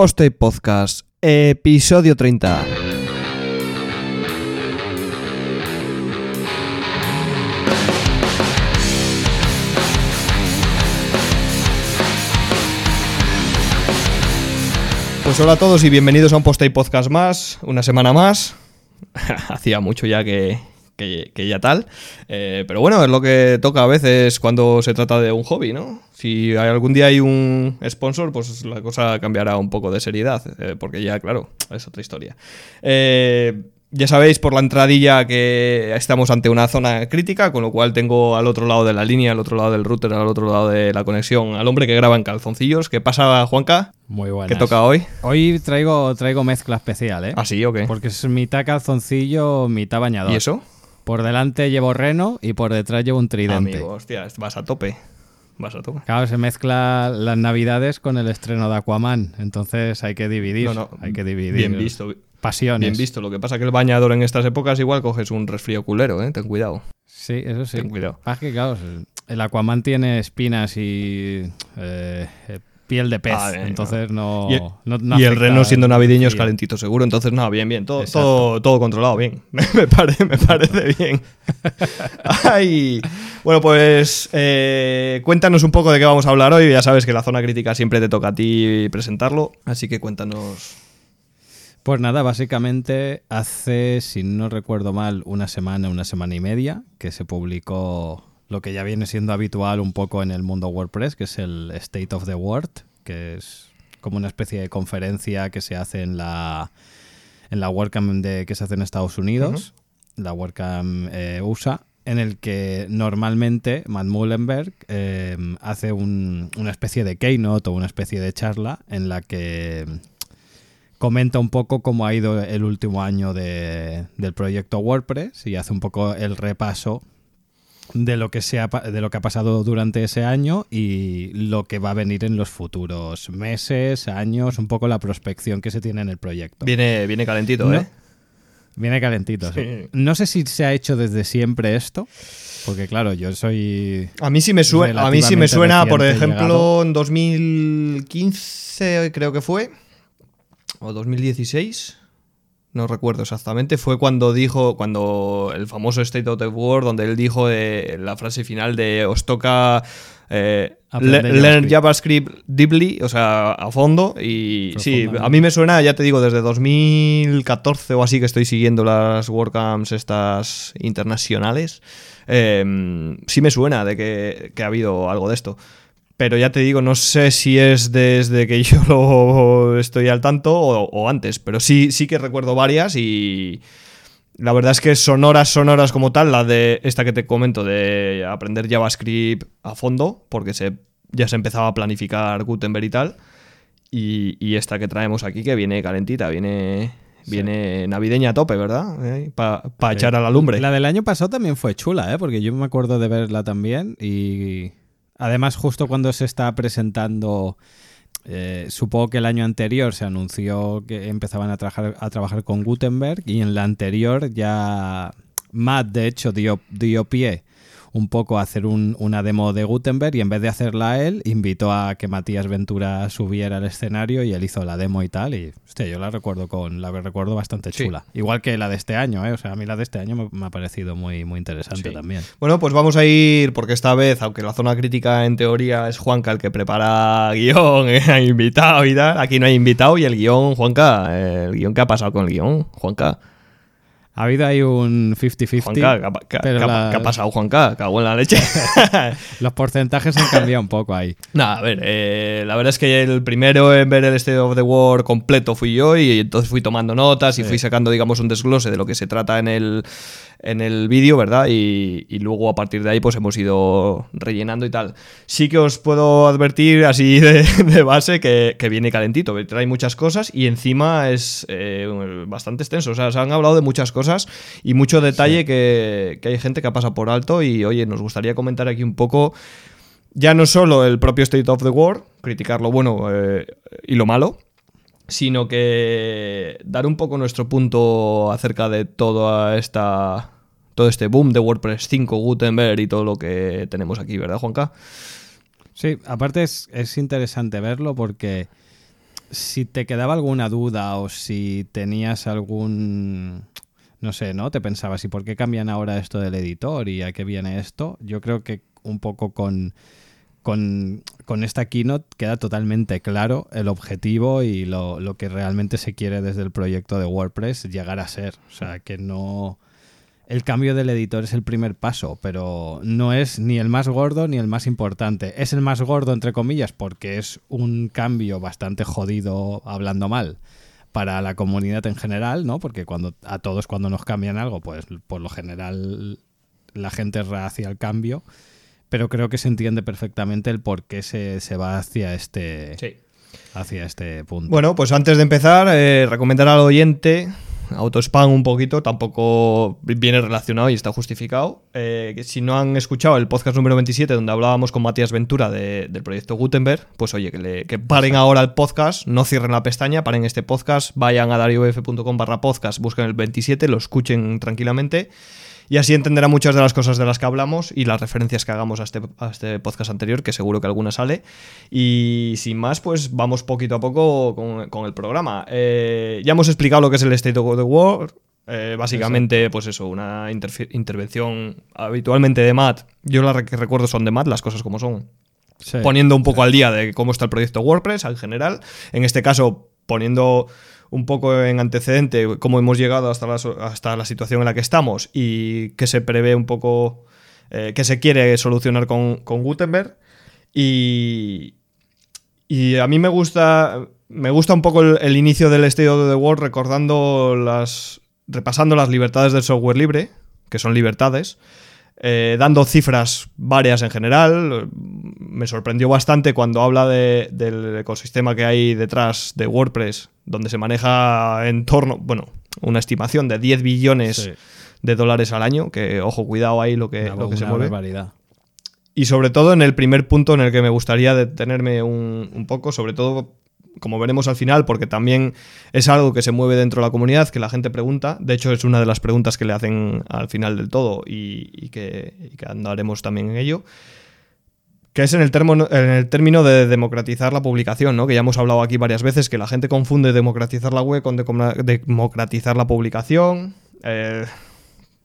Poste Podcast, episodio 30. Pues hola a todos y bienvenidos a un Poste Podcast más, una semana más. Hacía mucho ya que, que, que ya tal. Eh, pero bueno, es lo que toca a veces cuando se trata de un hobby, ¿no? Si algún día hay un sponsor, pues la cosa cambiará un poco de seriedad, eh, porque ya, claro, es otra historia. Eh, ya sabéis por la entradilla que estamos ante una zona crítica, con lo cual tengo al otro lado de la línea, al otro lado del router, al otro lado de la conexión, al hombre que graba en calzoncillos. ¿Qué pasa, Juanca? Muy buenas. ¿Qué toca hoy? Hoy traigo, traigo mezcla especial, ¿eh? ¿Ah, sí o qué? Porque es mitad calzoncillo, mitad bañador. ¿Y eso? Por delante llevo reno y por detrás llevo un tridente. Amigo, hostia, vas a tope. Vas a tope. Claro, se mezcla las navidades con el estreno de Aquaman. Entonces hay que dividir. No, no, hay que dividir. Bien visto. Pasiones. Bien visto. Lo que pasa que el bañador en estas épocas igual coges un resfrío culero, ¿eh? Ten cuidado. Sí, eso sí. Ten cuidado. Ah, que claro, el Aquaman tiene espinas y eh, eh, piel de pez. Ah, bien, entonces no. Y el, no- no y el afecta reno siendo navideño es calentito seguro, entonces no, bien, bien. Todo, Exacto. todo, todo controlado, bien. me, parece, me parece bien. Ay, bueno, pues eh, cuéntanos un poco de qué vamos a hablar hoy. Ya sabes que la zona crítica siempre te toca a ti presentarlo, así que cuéntanos. Pues nada, básicamente hace, si no recuerdo mal, una semana, una semana y media, que se publicó lo que ya viene siendo habitual un poco en el mundo WordPress, que es el State of the Word, que es como una especie de conferencia que se hace en la, en la WordCamp de, que se hace en Estados Unidos, la WordCamp eh, USA, en el que normalmente Matt Mullenberg eh, hace un- una especie de keynote o una especie de charla en la que comenta un poco cómo ha ido el último año de- del proyecto WordPress y hace un poco el repaso de lo que se ha, de lo que ha pasado durante ese año y lo que va a venir en los futuros meses, años, un poco la prospección que se tiene en el proyecto. Viene, viene calentito, No. ¿eh? Viene calentito. sí. Sí. No sé si se ha hecho desde siempre esto, porque claro, yo soy A mí sí me suena, a mí sí me suena, por ejemplo, llegado. en 2015 creo que fue, o 2016, no recuerdo exactamente, fue cuando dijo, cuando el famoso State of the World, donde él dijo eh, la frase final de os toca eh, le- learn JavaScript". Deeply, o sea, a fondo, y sí, a mí me suena, ya te digo, desde 2014 o así que estoy siguiendo las WordCamps estas internacionales, eh, sí me suena de que, que ha habido algo de esto. Pero ya te digo, no sé si es desde que yo lo estoy al tanto o, o antes, pero sí, sí que recuerdo varias y la verdad es que sonoras, sonoras como tal, la de esta que te comento de aprender JavaScript a fondo, porque se, ya se empezaba a planificar Gutenberg y tal, y, y esta que traemos aquí que viene calentita, viene, viene navideña a tope, ¿verdad? Para Sí. echar a la lumbre. La del año pasado también fue chula, ¿eh? porque yo me acuerdo de verla también y además justo cuando se está presentando, eh, supongo que el año anterior se anunció que empezaban a trabajar, a trabajar con Gutenberg y en la anterior ya Matt de hecho dio, dio pie un poco a hacer un- una demo de Gutenberg y en vez de hacerla él, invitó a que Matías Ventura subiera al escenario y él hizo la demo y tal. Y hostia, yo la recuerdo con la recuerdo bastante Sí. chula. Igual que la de este año, ¿eh? O sea, a mí la de este año me, me ha parecido muy, muy interesante Sí. también. Bueno, pues vamos a ir, porque esta vez, aunque la zona crítica en teoría es Juanca el que prepara guion, eh, ha invitado y tal, aquí no hay invitado y el guion, Juanca, eh, el guion, ¿qué ha pasado con el guion? Juanca, Ha habido ahí un 50-50. Juanca, ¿qué ha, qué la- qué pasado, Juanca? Cago en la leche. Los porcentajes han cambiado un poco ahí. Nada, a ver, eh, la verdad es que el primero en ver el State of the World completo fui yo y entonces fui tomando notas y Sí. fui sacando, digamos, un desglose de lo que se trata en el, en el vídeo, ¿verdad? Y, y luego a partir de ahí pues hemos ido rellenando y tal. Sí que os puedo advertir así de, de base que, que viene calentito, que trae muchas cosas y encima es eh, bastante extenso. O sea, se han hablado de muchas cosas y mucho detalle que, que hay gente que ha pasado por alto y oye, nos gustaría comentar aquí un poco ya no solo el propio State of the World, criticar lo bueno eh, y lo malo, sino que dar un poco nuestro punto acerca de toda esta todo este boom de WordPress 5, Gutenberg y todo lo que tenemos aquí, ¿verdad, Juanca? Sí, aparte es, es interesante verlo porque si te quedaba alguna duda o si tenías algún no sé, ¿no? Te pensabas, ¿y por qué cambian ahora esto del editor y a qué viene esto? Yo creo que un poco con, con, esta keynote queda totalmente claro el objetivo y lo, lo, que realmente se quiere desde el proyecto de WordPress llegar a ser. O sea, que no... El cambio del editor es el primer paso, pero no es ni el más gordo ni el más importante. Es el más gordo, entre comillas, porque es un cambio bastante jodido hablando mal para la comunidad en general, ¿no? Porque cuando a todos cuando nos cambian algo, pues por lo general la gente es hacia el cambio, pero creo que se entiende perfectamente el por qué se, se va hacia este hacia este punto. Bueno, pues antes de empezar, eh, recomendar al oyente autospam un poquito, tampoco viene relacionado y está justificado. Eh, si no han escuchado el podcast número 27, donde hablábamos con Matías Ventura del proyecto Gutenberg, pues oye, que, que paren ahora el podcast, no cierren la pestaña, paren este podcast, vayan a dariof.com barra podcast, busquen el 27, lo escuchen tranquilamente y así entenderá muchas de las cosas de las que hablamos y las referencias que hagamos a este, este podcast anterior, que seguro que alguna sale. Y sin más, pues vamos poquito a poco con, el programa. Eh, ya hemos explicado lo que es el State of the World. Eh, básicamente, pues eso, una intervención habitualmente de Matt. Yo las que recuerdo son de Matt, las cosas como son. Poniendo un poco al día de cómo está el proyecto WordPress en general. En este caso, poniendo un poco en antecedente cómo hemos llegado hasta la, hasta la situación en la que estamos y qué se prevé un poco, eh, qué se quiere solucionar con, Gutenberg. Y, y, a mí me gusta, me gusta un poco el, inicio del State of the World recordando las, repasando las libertades del software libre, que son libertades. Eh, dando cifras varias en general. Me sorprendió bastante cuando habla del ecosistema que hay detrás de WordPress, donde se maneja en torno, bueno, una estimación de 10 billones de dólares al año, que ojo, cuidado ahí lo que, lo que se mueve. Y sobre todo en el primer punto en el que me gustaría detenerme un, un poco, sobre todo como veremos al final, porque también es algo que se mueve dentro de la comunidad, que la gente pregunta. De hecho, es una de las preguntas que le hacen al final del todo y, que, andaremos también en ello. Que es en el, en el término de democratizar la publicación, ¿no? Que ya hemos hablado aquí varias veces, que la gente confunde democratizar la web con democratizar la publicación. Eh,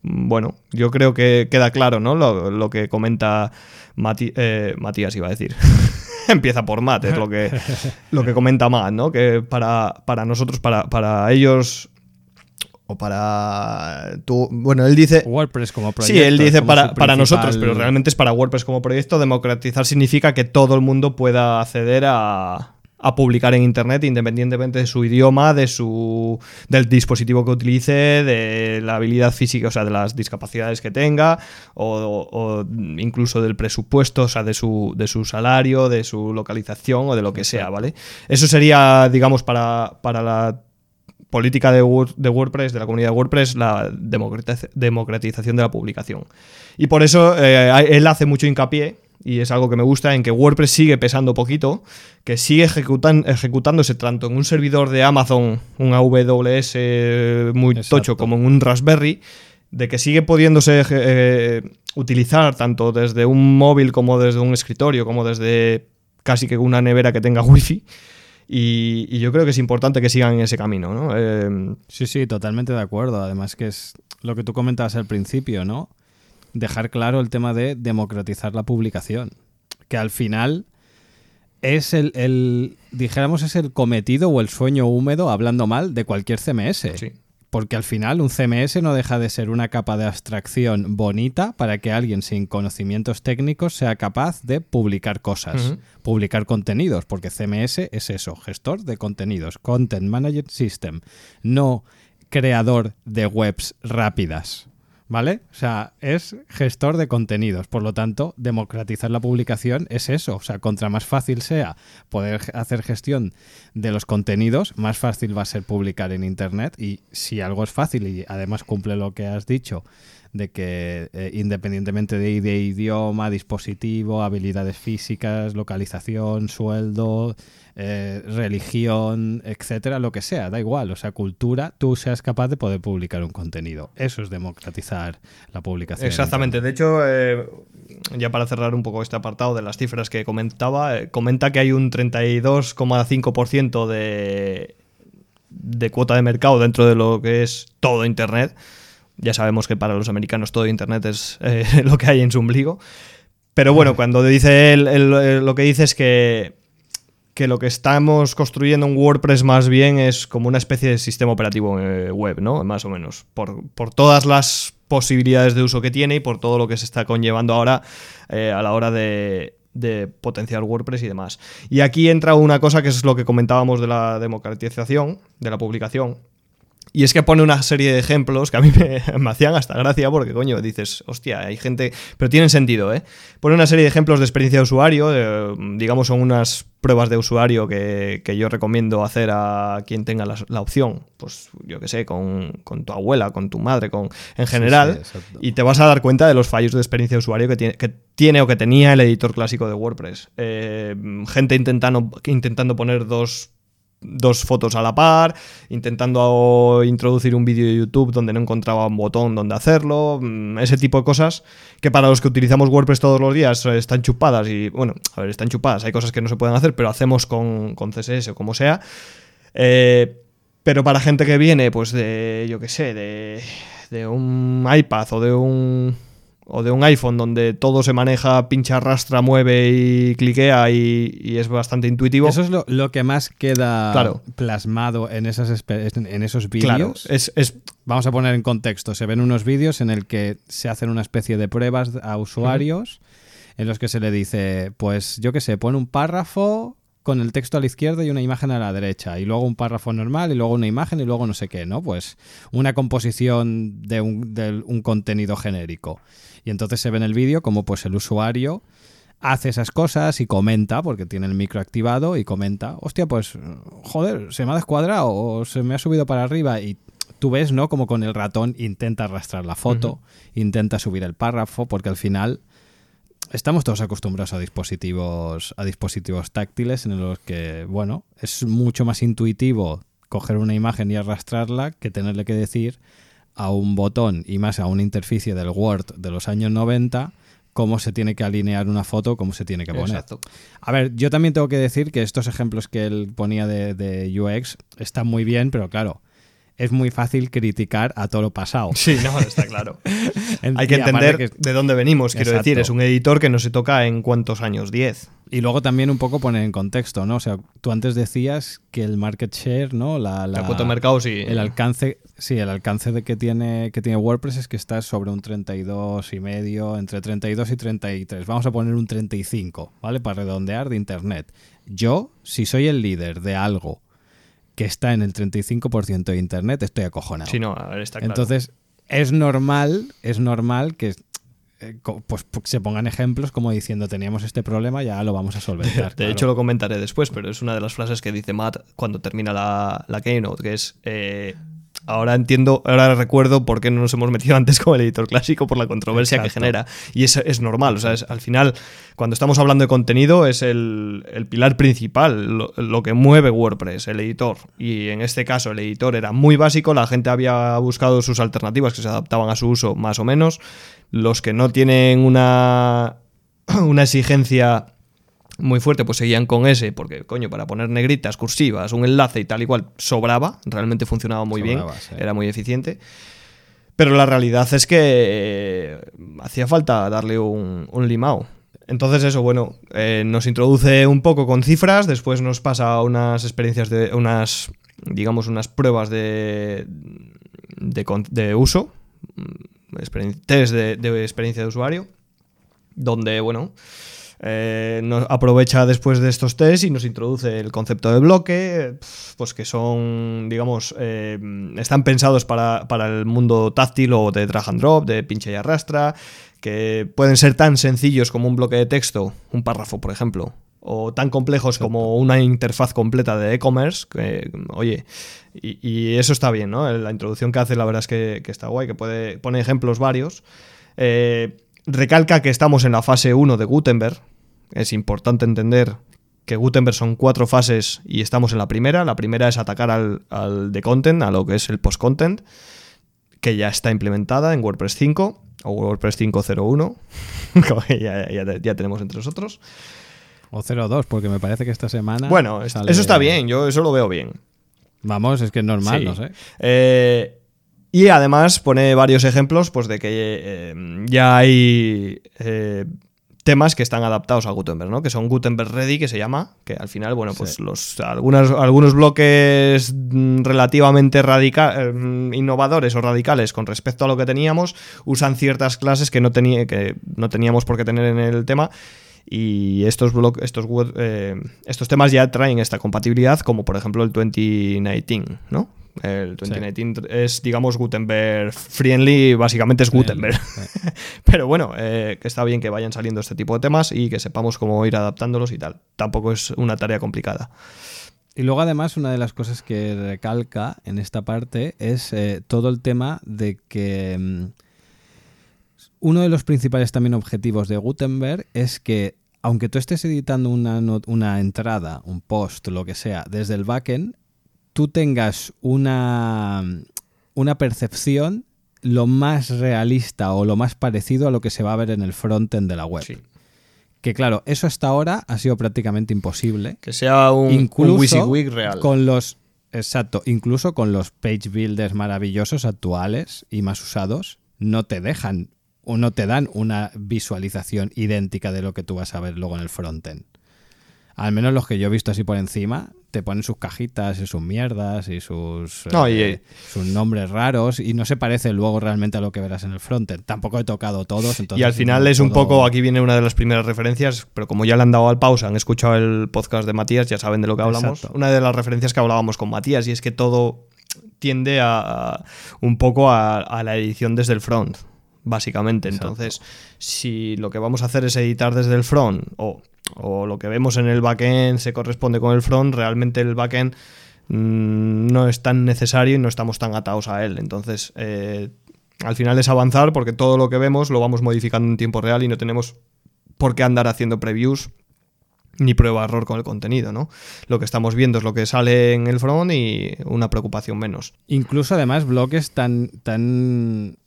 bueno, yo creo que queda claro, ¿no? Lo, que comenta eh, Matías, iba a decir. empieza por Matt, es lo que, lo que comenta Matt, ¿no? Que para, para nosotros, para, para ellos o para tú, bueno, él dice WordPress como proyecto. Sí, él dice para, para, nosotros, pero realmente es para WordPress como proyecto. Democratizar significa que todo el mundo pueda acceder a, a publicar en internet independientemente de su idioma, de su del dispositivo que utilice, de la habilidad física, o sea, de las discapacidades que tenga o, incluso del presupuesto, o sea, de su de su salario, de su localización o de lo que sea, ¿vale? Eso sería, digamos, para, para la política de, de, WordPress, de la comunidad de WordPress, la democratización de la publicación. Y por eso eh, él hace mucho hincapié y es algo que me gusta, en que WordPress sigue pesando poquito, que sigue ejecutándose tanto en un servidor de Amazon, un AWS muy tocho, como en un Raspberry, de que sigue pudiéndose eh, utilizar tanto desde un móvil como desde un escritorio, como desde casi que una nevera que tenga wifi. Y, y yo creo que es importante que sigan en ese camino, ¿no? Eh, sí, sí, totalmente de acuerdo. Además que es lo que tú comentabas al principio, ¿no? Dejar claro el tema de democratizar la publicación. Que al final es el, dijéramos, es el cometido o el sueño húmedo, hablando mal, de cualquier CMS. Porque al final un CMS no deja de ser una capa de abstracción bonita para que alguien sin conocimientos técnicos sea capaz de publicar cosas, publicar contenidos, porque CMS es eso, gestor de contenidos, Content Management System, no creador de webs rápidas. ¿Vale? O sea, es gestor de contenidos. Por lo tanto, democratizar la publicación es eso. O sea, contra más fácil sea poder hacer gestión de los contenidos, más fácil va a ser publicar en Internet. Y si algo es fácil y además cumple lo que has dicho de que eh, independientemente de, idioma, dispositivo, habilidades físicas, localización, sueldo, eh, religión, etcétera, lo que sea, da igual, o sea, cultura, tú seas capaz de poder publicar un contenido. Eso es democratizar la publicación. Exactamente, de hecho, eh, ya para cerrar un poco este apartado de las cifras que comentaba, eh, comenta que hay un 32,5% de, de cuota de mercado dentro de lo que es todo Internet ya sabemos que para los americanos todo Internet es eh, lo que hay en su ombligo. Pero bueno, cuando dice él, lo que dice es que, que lo que estamos construyendo en WordPress más bien es como una especie de sistema operativo eh, web, ¿no? Más o menos. Por, todas las posibilidades de uso que tiene y por todo lo que se está conllevando ahora eh, a la hora de, de potenciar WordPress y demás. Y aquí entra una cosa que es lo que comentábamos de la democratización, de la publicación, y es que pone una serie de ejemplos que a mí me, hacían hasta gracia porque, coño, dices, hostia, hay gente... Pero tienen sentido, ¿eh? Pone una serie de ejemplos de experiencia de usuario, digamos, son unas pruebas de usuario que, yo recomiendo hacer a quien tenga la, opción. Pues yo qué sé, con, tu abuela, con tu madre, con en general. y te vas a dar cuenta de los fallos de experiencia de usuario que tiene, que tiene o que tenía el editor clásico de WordPress. Eh, gente intentando, intentando poner dos dos fotos a la par, intentando introducir un vídeo de YouTube donde no encontraba un botón donde hacerlo, mm, ese tipo de cosas que para los que utilizamos WordPress todos los días están chupadas y, bueno, a ver, están chupadas, hay cosas que no se pueden hacer, pero hacemos con, CSS o como sea. Eh, pero para gente que viene, pues de, yo qué sé, de, de un iPad o de un o de un iPhone donde todo se maneja, pincha, arrastra, mueve y cliquea y, es bastante intuitivo. Eso es lo, que más queda plasmado en, esas, en esos vídeos. es, Vamos a poner en contexto. Se ven unos vídeos en el que se hacen una especie de pruebas a usuarios en los que se le dice, pues yo qué sé, pone un párrafo con el texto a la izquierda y una imagen a la derecha, y luego un párrafo normal, y luego una imagen, y luego no sé qué, ¿no? Pues una composición de un, de un contenido genérico. Y entonces se ve en el vídeo como pues el usuario hace esas cosas y comenta, porque tiene el micro activado y comenta, hostia, pues joder, se me ha descuadrado o se me ha subido para arriba y tú ves, ¿no? Como con el ratón intenta arrastrar la foto, intenta subir el párrafo, porque al final estamos todos acostumbrados a dispositivos, a dispositivos táctiles en los que, bueno, es mucho más intuitivo coger una imagen y arrastrarla que tenerle que decir a un botón y más a una interficie del Word de los años 90 cómo se tiene que alinear una foto, cómo se tiene que poner. Exacto. A ver, yo también tengo que decir que estos ejemplos que él ponía de, de UX están muy bien, pero claro, es muy fácil criticar a todo lo pasado. Sí, no, está claro. Hay que entender de dónde venimos, quiero decir. Es un editor que no se toca en cuántos años, 10. Y luego también un poco poner en contexto, ¿no? O sea, tú antes decías que el market share, ¿no? La, la, cuota de mercado, sí. El alcance, sí, el alcance de que tiene, que tiene WordPress es que está sobre un 32 y medio, entre 32 y 33. Vamos a poner un 35, ¿vale? Para redondear de Internet. Yo, si soy el líder de algo que está en el 35% de Internet, estoy acojonado. Sí, no, a ver, está claro. Entonces, es normal, es normal que eh, pues se pongan ejemplos como diciendo teníamos este problema, ya lo vamos a solventar. De, hecho, lo comentaré después, pero es una de las frases que dice Matt cuando termina la, la keynote, que es eh, ahora entiendo, ahora recuerdo por qué no nos hemos metido antes con el editor clásico por la controversia que genera. Y es, es normal, o sea, al final, cuando estamos hablando de contenido, es el, pilar principal, lo, que mueve WordPress, el editor. Y en este caso, el editor era muy básico, la gente había buscado sus alternativas que se adaptaban a su uso más o menos. Los que no tienen una, una exigencia muy fuerte, pues seguían con ese, porque coño, para poner negritas, cursivas, un enlace y tal igual, sobraba, realmente funcionaba muy bien, era muy eficiente. Pero la realidad es que eh, hacía falta darle un, un limao. Entonces eso, bueno, eh, nos introduce un poco con cifras, después nos pasa unas experiencias de unas, digamos, unas pruebas de, de, uso, mm, test de, de experiencia de usuario, donde, bueno, eh, nos aprovecha después de estos test y nos introduce el concepto de bloque, pues que son, digamos, eh, están pensados para, el mundo táctil o de drag and drop, de pinche y arrastra, que pueden ser tan sencillos como un bloque de texto, un párrafo, por ejemplo, o tan complejos como una interfaz completa de e-commerce, que, oye, y, eso está bien, ¿no? La introducción que hace la verdad es que, está guay, que puede, pone ejemplos varios. Eh, recalca que estamos en la fase 1 de Gutenberg. Es importante entender que Gutenberg son cuatro fases y estamos en la primera. La primera es atacar al, al de content, a lo que es el post-content, que ya está implementada en WordPress 5 o WordPress 5.01, ya, ya, ya tenemos entre nosotros. O 0.2, porque me parece que esta semana... Bueno, eso está bien, yo eso lo veo bien. Vamos, es que es normal, no sé. Eh, y además pone varios ejemplos pues, de que eh, ya hay eh, temas que están adaptados a Gutenberg, ¿no? Que son Gutenberg Ready, que se llama, que al final, bueno, pues los, algunas, algunos bloques mm, relativamente innovadores o radicales con respecto a lo que teníamos usan ciertas clases que no, que no teníamos por qué tener en el tema y estos, estos, eh, estos temas ya traen esta compatibilidad, como por ejemplo el 2019, ¿no? El 2019 es, digamos, Gutenberg friendly, básicamente es Gutenberg. Pero bueno, eh, que está bien que vayan saliendo este tipo de temas y que sepamos cómo ir adaptándolos y tal. Tampoco es una tarea complicada. Y luego además una de las cosas que recalca en esta parte es eh, todo el tema de que mm, uno de los principales también objetivos de Gutenberg es que, aunque tú estés editando una, una entrada, un post, lo que sea, desde el backend, tú tengas una, una percepción lo más realista o lo más parecido a lo que se va a ver en el frontend de la web. Que claro, eso hasta ahora ha sido prácticamente imposible. Que sea un, incluso real. Con los, exacto, incluso con los page builders maravillosos actuales y más usados, no te dejan o no te dan una visualización idéntica de lo que tú vas a ver luego en el frontend. Al menos los que yo he visto así por encima, te ponen sus cajitas y sus mierdas y sus, eh, sus nombres raros y no se parece luego realmente a lo que verás en el frontend. Tampoco he tocado todos. y al final es un poco, aquí viene una de las primeras referencias, pero como ya le han dado al pausa, han escuchado el podcast de Matías, ya saben de lo que hablamos. Una de las referencias que hablábamos con Matías y es que todo tiende a, un poco a la edición desde el front básicamente. Entonces, si lo que vamos a hacer es editar desde el front o, lo que vemos en el backend se corresponde con el front, realmente el backend mm, no es tan necesario y no estamos tan atados a él. Entonces, eh, al final es avanzar porque todo lo que vemos lo vamos modificando en tiempo real y no tenemos por qué andar haciendo previews ni prueba error con el contenido, ¿no? Lo que estamos viendo es lo que sale en el front y una preocupación menos. Incluso además bloques tan, tan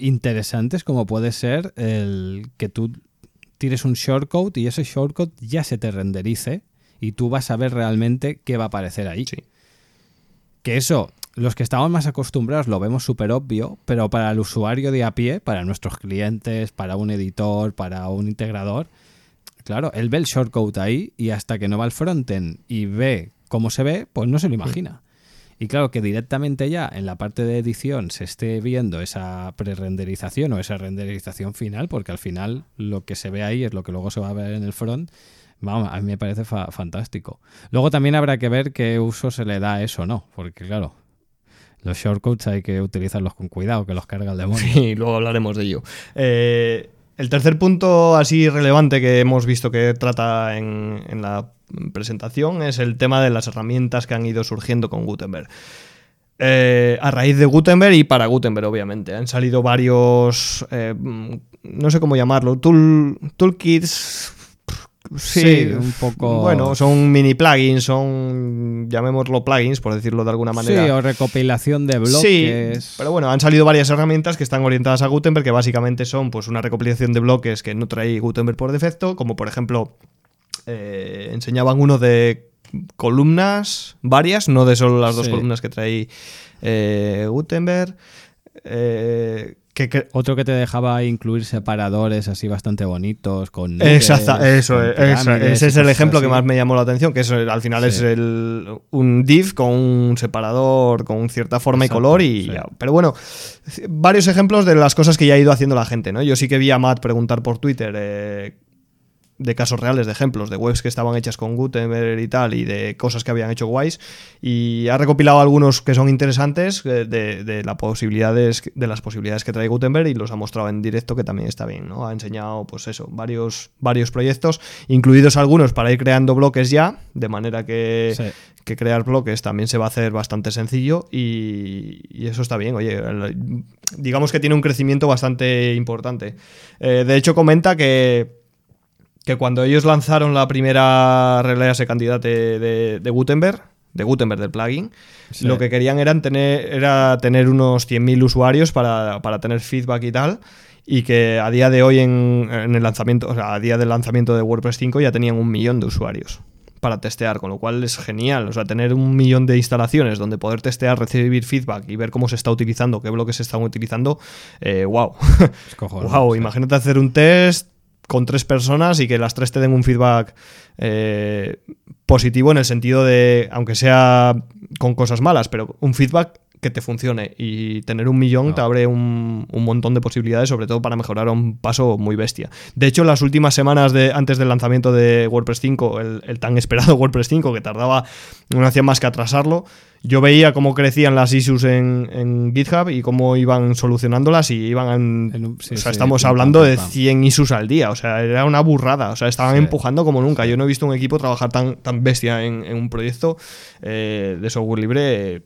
interesantes como puede ser el que tú tires un shortcode y ese shortcode ya se te renderice y tú vas a ver realmente qué va a aparecer ahí. Que eso, los que estamos más acostumbrados lo vemos súper obvio, pero para el usuario de a pie, para nuestros clientes, para un editor, para un integrador, claro, él ve el shortcode ahí y hasta que no va al frontend y ve cómo se ve, pues no se lo imagina. Y claro, que directamente ya en la parte de edición se esté viendo esa pre-renderización o esa renderización final, porque al final lo que se ve ahí es lo que luego se va a ver en el front. Vamos, a mí me parece fantástico. Luego también habrá que ver qué uso se le da a eso, ¿no? Porque claro, los shortcuts hay que utilizarlos con cuidado, que los carga el demonio. Sí, luego hablaremos de ello. Eh, el tercer punto así relevante que hemos visto que trata en, la presentación es el tema de las herramientas que han ido surgiendo con Gutenberg. Eh, a raíz de Gutenberg y para Gutenberg, obviamente. Han salido varios, eh, no sé cómo llamarlo, tool, toolkits, Sí, un poco. Bueno, son mini plugins, son, llamémoslo plugins, por decirlo de alguna manera. Sí, o recopilación de bloques. Sí, pero bueno, han salido varias herramientas que están orientadas a Gutenberg, que básicamente son pues una recopilación de bloques que no trae Gutenberg por defecto, como por ejemplo, eh, enseñaban uno de columnas varias, no de solo las dos columnas que trae eh, Gutenberg. Eh, otro que te dejaba incluir separadores así bastante bonitos con Exacto, eso, ese es el ejemplo que más me llamó la atención, que al final es un div con un separador con cierta forma y color y Pero bueno, varios ejemplos de las cosas que ya ha ido haciendo la gente, ¿no? Yo sí que vi a Matt preguntar por Twitter eh, de casos reales, de ejemplos, de webs que estaban hechas con Gutenberg y tal, y de cosas que habían hecho guays, y ha recopilado algunos que son interesantes eh, de, de, la posibilidades, de las posibilidades que trae Gutenberg y los ha mostrado en directo que también está bien, ¿no? Ha enseñado, pues eso, varios, varios proyectos, incluidos algunos para ir creando bloques ya, de manera que, Sí. que crear bloques también se va a hacer bastante sencillo y, y eso está bien. Oye, digamos que tiene un crecimiento bastante importante. Eh, de hecho, comenta que, que cuando ellos lanzaron la primera Release candidate de, de Gutenberg, de Gutenberg del plugin, Sí. lo que querían eran tener, era tener unos 100.000 usuarios para, para tener feedback y tal. Y que a día de hoy, en, en el lanzamiento, o sea, a día del lanzamiento de WordPress 5, ya tenían un millón de usuarios para testear, con lo cual es genial. O sea, tener un millón de instalaciones donde poder testear, recibir feedback y ver cómo se está utilizando, qué bloques se están utilizando, eh, wow. Es wow, imagínate hacer un test con tres personas y que las tres te den un feedback eh, positivo en el sentido de, aunque sea con cosas malas, pero un feedback que te funcione y tener un millón No. te abre un, un montón de posibilidades, sobre todo para mejorar a un paso muy bestia. De hecho, las últimas semanas de, antes del lanzamiento de WordPress 5, el, el tan esperado WordPress 5, que tardaba, no hacía más que atrasarlo, yo veía cómo crecían las issues en, en GitHub y cómo iban solucionándolas y iban en, sí, o sea, sí, estamos hablando de pam. 100 issues al día, o sea, era una burrada, o sea, estaban empujando como nunca. Yo no he visto un equipo trabajar tan, tan bestia en, en un proyecto eh, de software libre. eh,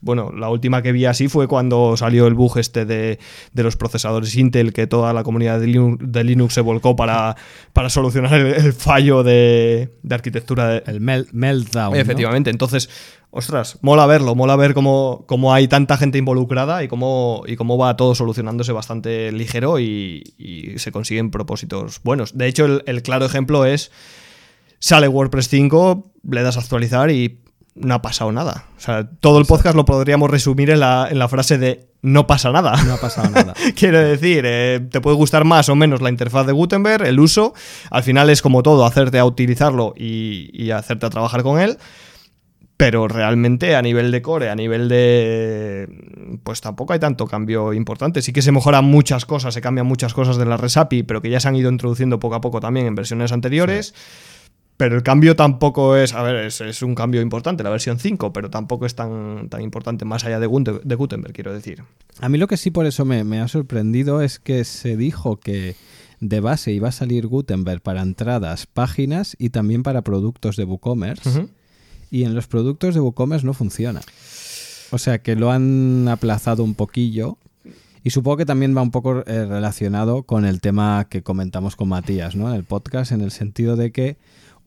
bueno, la última que vi así fue cuando salió el bug este de, de los procesadores Intel, que toda la comunidad de Linux, de Linux se volcó para, para solucionar el, el fallo de, de arquitectura de, El mel- meltdown. ¿no? Efectivamente, entonces, ostras, mola verlo, mola ver cómo, cómo hay tanta gente involucrada y cómo, y cómo va todo solucionándose bastante ligero y, y se consiguen propósitos buenos. De hecho, el, el claro ejemplo es, sale WordPress 5, le das a actualizar y no ha pasado nada. O sea, todo el podcast lo podríamos resumir en la, en la frase de no pasa nada. No ha pasado nada. Quiero decir, eh, te puede gustar más o menos la interfaz de Gutenberg, el uso. Al final es como todo, hacerte a utilizarlo y, y hacerte a trabajar con él. Pero realmente a nivel de core, a nivel de... Pues tampoco hay tanto cambio importante. Sí que se mejoran muchas cosas, se cambian muchas cosas de la RESAPI, pero que ya se han ido introduciendo poco a poco también en versiones anteriores. Pero el cambio tampoco es, a ver, es, es un cambio importante, la versión 5, pero tampoco es tan, tan importante más allá de, de Gutenberg, quiero decir. A mí lo que sí por eso me, me ha sorprendido es que se dijo que de base iba a salir Gutenberg para entradas, páginas y también para productos de WooCommerce. Ujú. Y en los productos de WooCommerce no funciona. O sea que lo han aplazado un poquillo. Y supongo que también va un poco eh, relacionado con el tema que comentamos con Matías, ¿no? En el podcast, en el sentido de que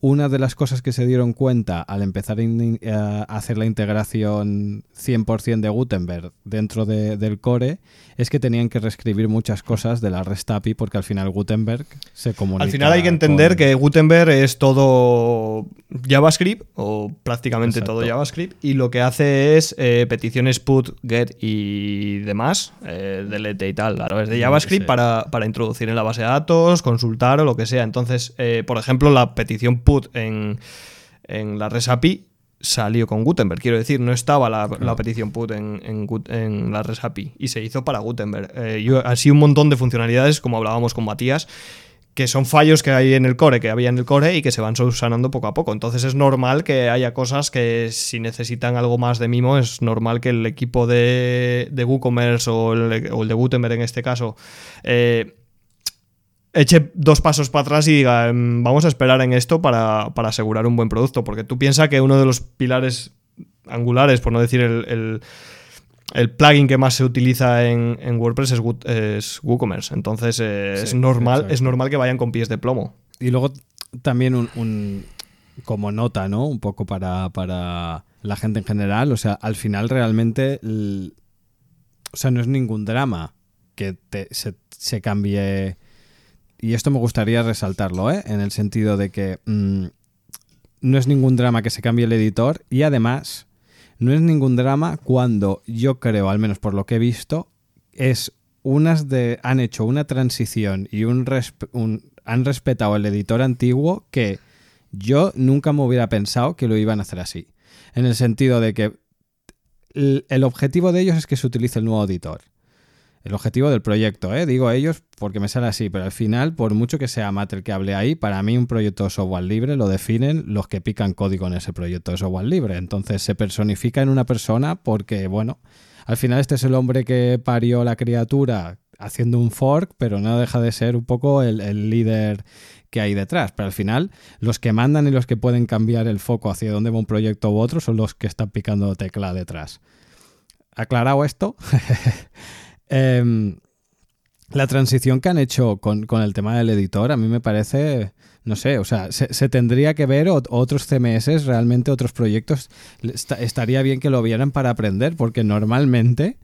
una de las cosas que se dieron cuenta al empezar a, a hacer la integración 100% de Gutenberg dentro de- del core es que tenían que reescribir muchas cosas de la REST API porque al final Gutenberg se comunica. Al final hay que entender con- que Gutenberg es todo JavaScript o prácticamente Exacto. todo JavaScript y lo que hace es eh, peticiones put, get y demás, eh, delete y tal, a través de JavaScript Sí. para, para introducir en la base de datos, consultar o lo que sea. Entonces, eh, por ejemplo, la petición put en, en la REST API salió con Gutenberg. Quiero decir, no estaba la, la petición put en, en, la REST API y se hizo para Gutenberg. Eh, yo- así un montón de funcionalidades, como hablábamos con Matías, que son fallos que hay en el core, que había en el core y que se van subsanando poco a poco. Entonces es normal que haya cosas que si necesitan algo más de mimo, es normal que el equipo de, de WooCommerce o el, o el de Gutenberg en este caso eh, eche dos pasos para atrás y diga, "Em, vamos a esperar en esto para, para asegurar un buen producto. Porque tú piensas que uno de los pilares angulares, por no decir el, el- el plugin que más se utiliza en, en WordPress es, WooCommerce. Entonces eh, Sí, es, normal, es normal que vayan con pies de plomo. Y luego también un, un- como nota, ¿no? Un poco para, para la gente en general. O sea, al final realmente. el- o sea, no es ningún drama que te- se, se cambie. Y esto me gustaría resaltarlo, ¿eh? En el sentido de que mm, no es ningún drama que se cambie el editor. Y además, no es ningún drama cuando yo creo, al menos por lo que he visto, es unas de han hecho una transición y un, un- han respetado el editor antiguo que yo nunca me hubiera pensado que lo iban a hacer así. En el sentido de que el objetivo de ellos es que se utilice el nuevo editor. El objetivo del proyecto, ¿eh? digo ellos porque me sale así, pero al final, por mucho que sea Matt el que hable ahí, para mí un proyecto de software libre lo definen los que pican código en ese proyecto de software libre. Entonces se personifica en una persona porque, bueno, al final este es el hombre que parió la criatura haciendo un fork, pero no deja de ser un poco el, el líder que hay detrás. Pero al final, los que mandan y los que pueden cambiar el foco hacia dónde va un proyecto u otro son los que están picando tecla detrás. Aclarado esto, Em, la transición que han hecho con, el tema del editor a mí me parece, no sé, o sea, se, tendría que ver otros CMS, realmente otros proyectos, estaría bien que lo vieran para aprender, porque normalmente,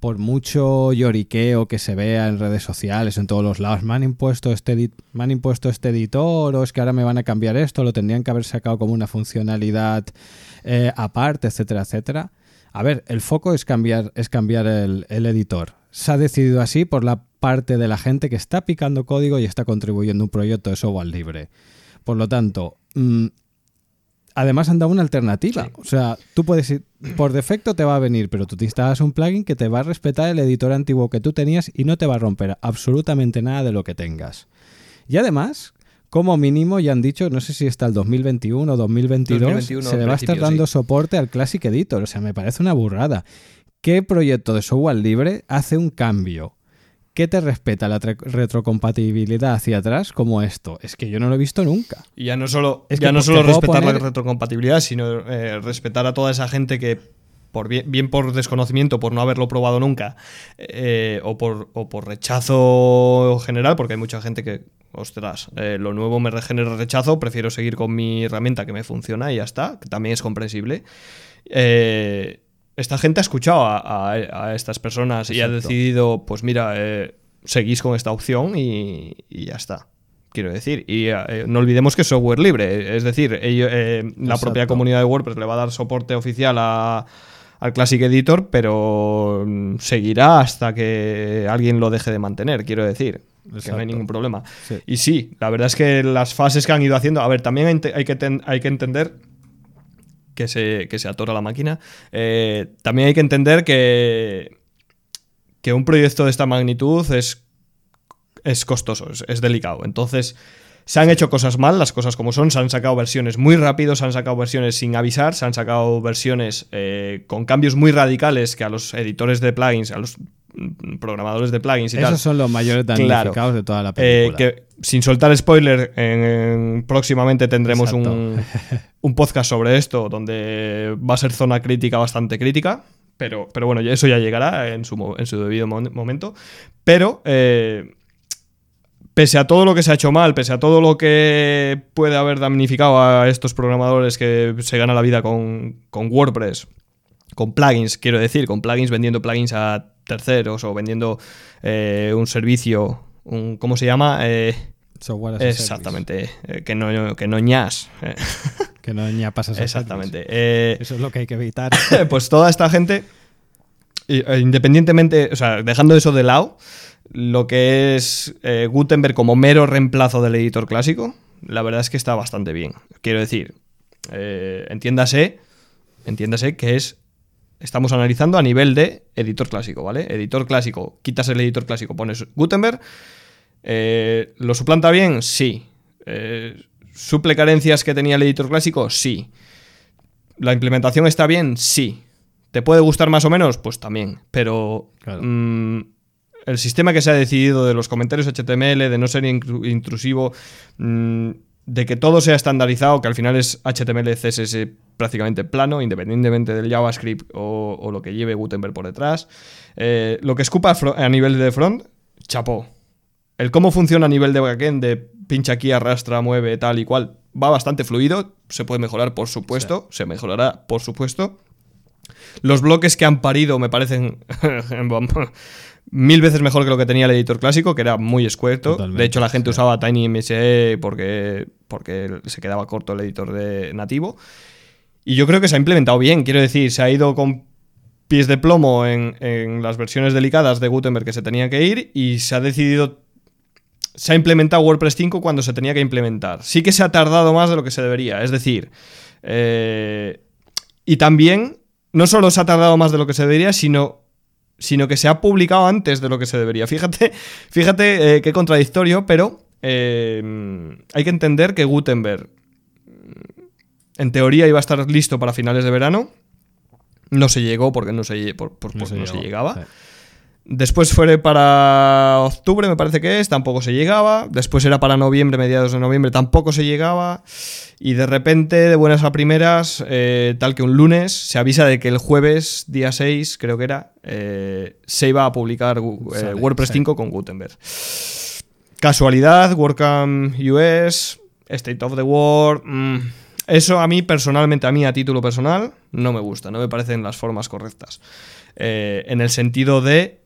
por mucho lloriqueo que se vea en redes sociales, en todos los lados, me han impuesto este, han impuesto este editor, o es que ahora me van a cambiar esto, lo tendrían que haber sacado como una funcionalidad eh, aparte, etcétera, etcétera. A ver, el foco es cambiar, es cambiar el editor se ha decidido así por la parte de la gente que está picando código y está contribuyendo a un proyecto de software libre. Por lo tanto, mm, además han dado una alternativa. O sea, tú puedes ir, por defecto te va a venir, pero tú te instalas un plugin que te va a respetar el editor antiguo que tú tenías y no te va a romper absolutamente nada de lo que tengas. Y además, como mínimo ya han dicho, no sé si está el 2021 o 2022, se le va a estar dando soporte al Classic Editor. O sea, me parece una burrada. ¿Qué proyecto de software libre hace un cambio? ¿Qué te respeta la retrocompatibilidad hacia atrás como esto? Es que yo no lo he visto nunca. Y ya no solo, ya no solo respetar la retrocompatibilidad, sino eh, respetar a toda esa gente que, por bien, por desconocimiento, por no haberlo probado nunca, eh, o, por, por, rechazo general, porque hay mucha gente que, ostras, eh, lo nuevo me regenera rechazo, prefiero seguir con mi herramienta que me funciona y ya está, que también es comprensible. Eh, esta gente ha escuchado a, estas personas y ha decidido, pues mira, eh, seguís con esta opción y, ya está. Quiero decir, y eh, no olvidemos que es software libre, es decir, eh, la propia comunidad de WordPress le va a dar soporte oficial al Classic Editor, pero mm, seguirá hasta que alguien lo deje de mantener, quiero decir. Que no hay ningún problema. Y sí, la verdad es que las fases que han ido haciendo. A ver, también hay que, hay que entender que se, se atora la máquina. Eh, también hay que entender que, que un proyecto de esta magnitud es, es costoso, es, delicado. Entonces, se han hecho cosas mal, las cosas como son, se han sacado versiones muy rápido, se han sacado versiones sin avisar, se han sacado versiones eh, con cambios muy radicales que a los editores de plugins, a los programadores de plugins y Esos son los mayores damnificados de toda la eh, película. que, sin soltar spoiler, en, próximamente tendremos un, un, podcast sobre esto, donde va a ser zona crítica bastante crítica. Pero, pero bueno, eso ya llegará en su, en su debido momento. Pero, eh, pese a todo lo que se ha hecho mal, pese a todo lo que puede haber damnificado a estos programadores que se gana la vida con, con WordPress, con plugins, quiero decir, con plugins vendiendo plugins a terceros o vendiendo eh, un servicio, un, ¿cómo se llama? Eh, Software Exactamente, eh, que no, que no ñas. que no ñapas Exactamente. Eso es lo que hay que evitar. pues toda esta gente, independientemente, o sea, dejando eso de lado, lo que es Gutenberg como mero reemplazo del editor clásico, la verdad es que está bastante bien. Quiero decir, entiéndase, entiéndase que es estamos analizando a nivel de editor clásico, ¿vale? Editor clásico, quitas el editor clásico, pones Gutenberg. Eh, ¿Lo suplanta bien? Sí. Eh, ¿Suple carencias que tenía el editor clásico? Sí. ¿La implementación está bien? Sí. ¿Te puede gustar más o menos? Pues también. Pero mm, el sistema que se ha decidido de los comentarios HTML, de no ser intrusivo, mm, de que todo sea estandarizado, que al final es HTML, CSS prácticamente plano, independientemente del JavaScript o, lo que lleve Gutenberg por detrás. Eh, lo que escupa a nivel de front, chapó. El cómo funciona a nivel de backend, de pincha aquí, arrastra, mueve, tal y cual, va bastante fluido. Se puede mejorar, por supuesto. Se mejorará, por supuesto. Los bloques que han parido me parecen mil veces mejor que lo que tenía el editor clásico, que era muy escueto. de hecho, la gente usaba TinyMSE porque, porque se quedaba corto el editor de nativo. Y yo creo que se ha implementado bien, quiero decir, se ha ido con pies de plomo en, las versiones delicadas de Gutenberg que se tenía que ir y se ha decidido se ha implementado WordPress 5 cuando se tenía que implementar. Sí que se ha tardado más de lo que se debería. Es decir, eh, y también, no solo se ha tardado más de lo que se debería, sino sino que se ha publicado antes de lo que se debería. Fíjate, fíjate eh, qué contradictorio, pero eh, hay que entender que Gutenberg, en teoría, iba a estar listo para finales de verano. No se llegó porque no se, por, por- No porque se no se llegó, llegaba. sí. Después fue para octubre, me parece que es, tampoco se llegaba. Después era para noviembre, mediados de noviembre, tampoco se llegaba. Y de repente, de buenas a primeras, eh, tal que un lunes, se avisa de que el jueves, día 6, creo que era, eh, se iba a publicar eh, WordPress sí. 5 con Gutenberg. Casualidad, WordCamp US, State of the World. mm, eso a mí personalmente, a mí a título personal, no me gusta, no me parecen las formas correctas. Eh, en el sentido de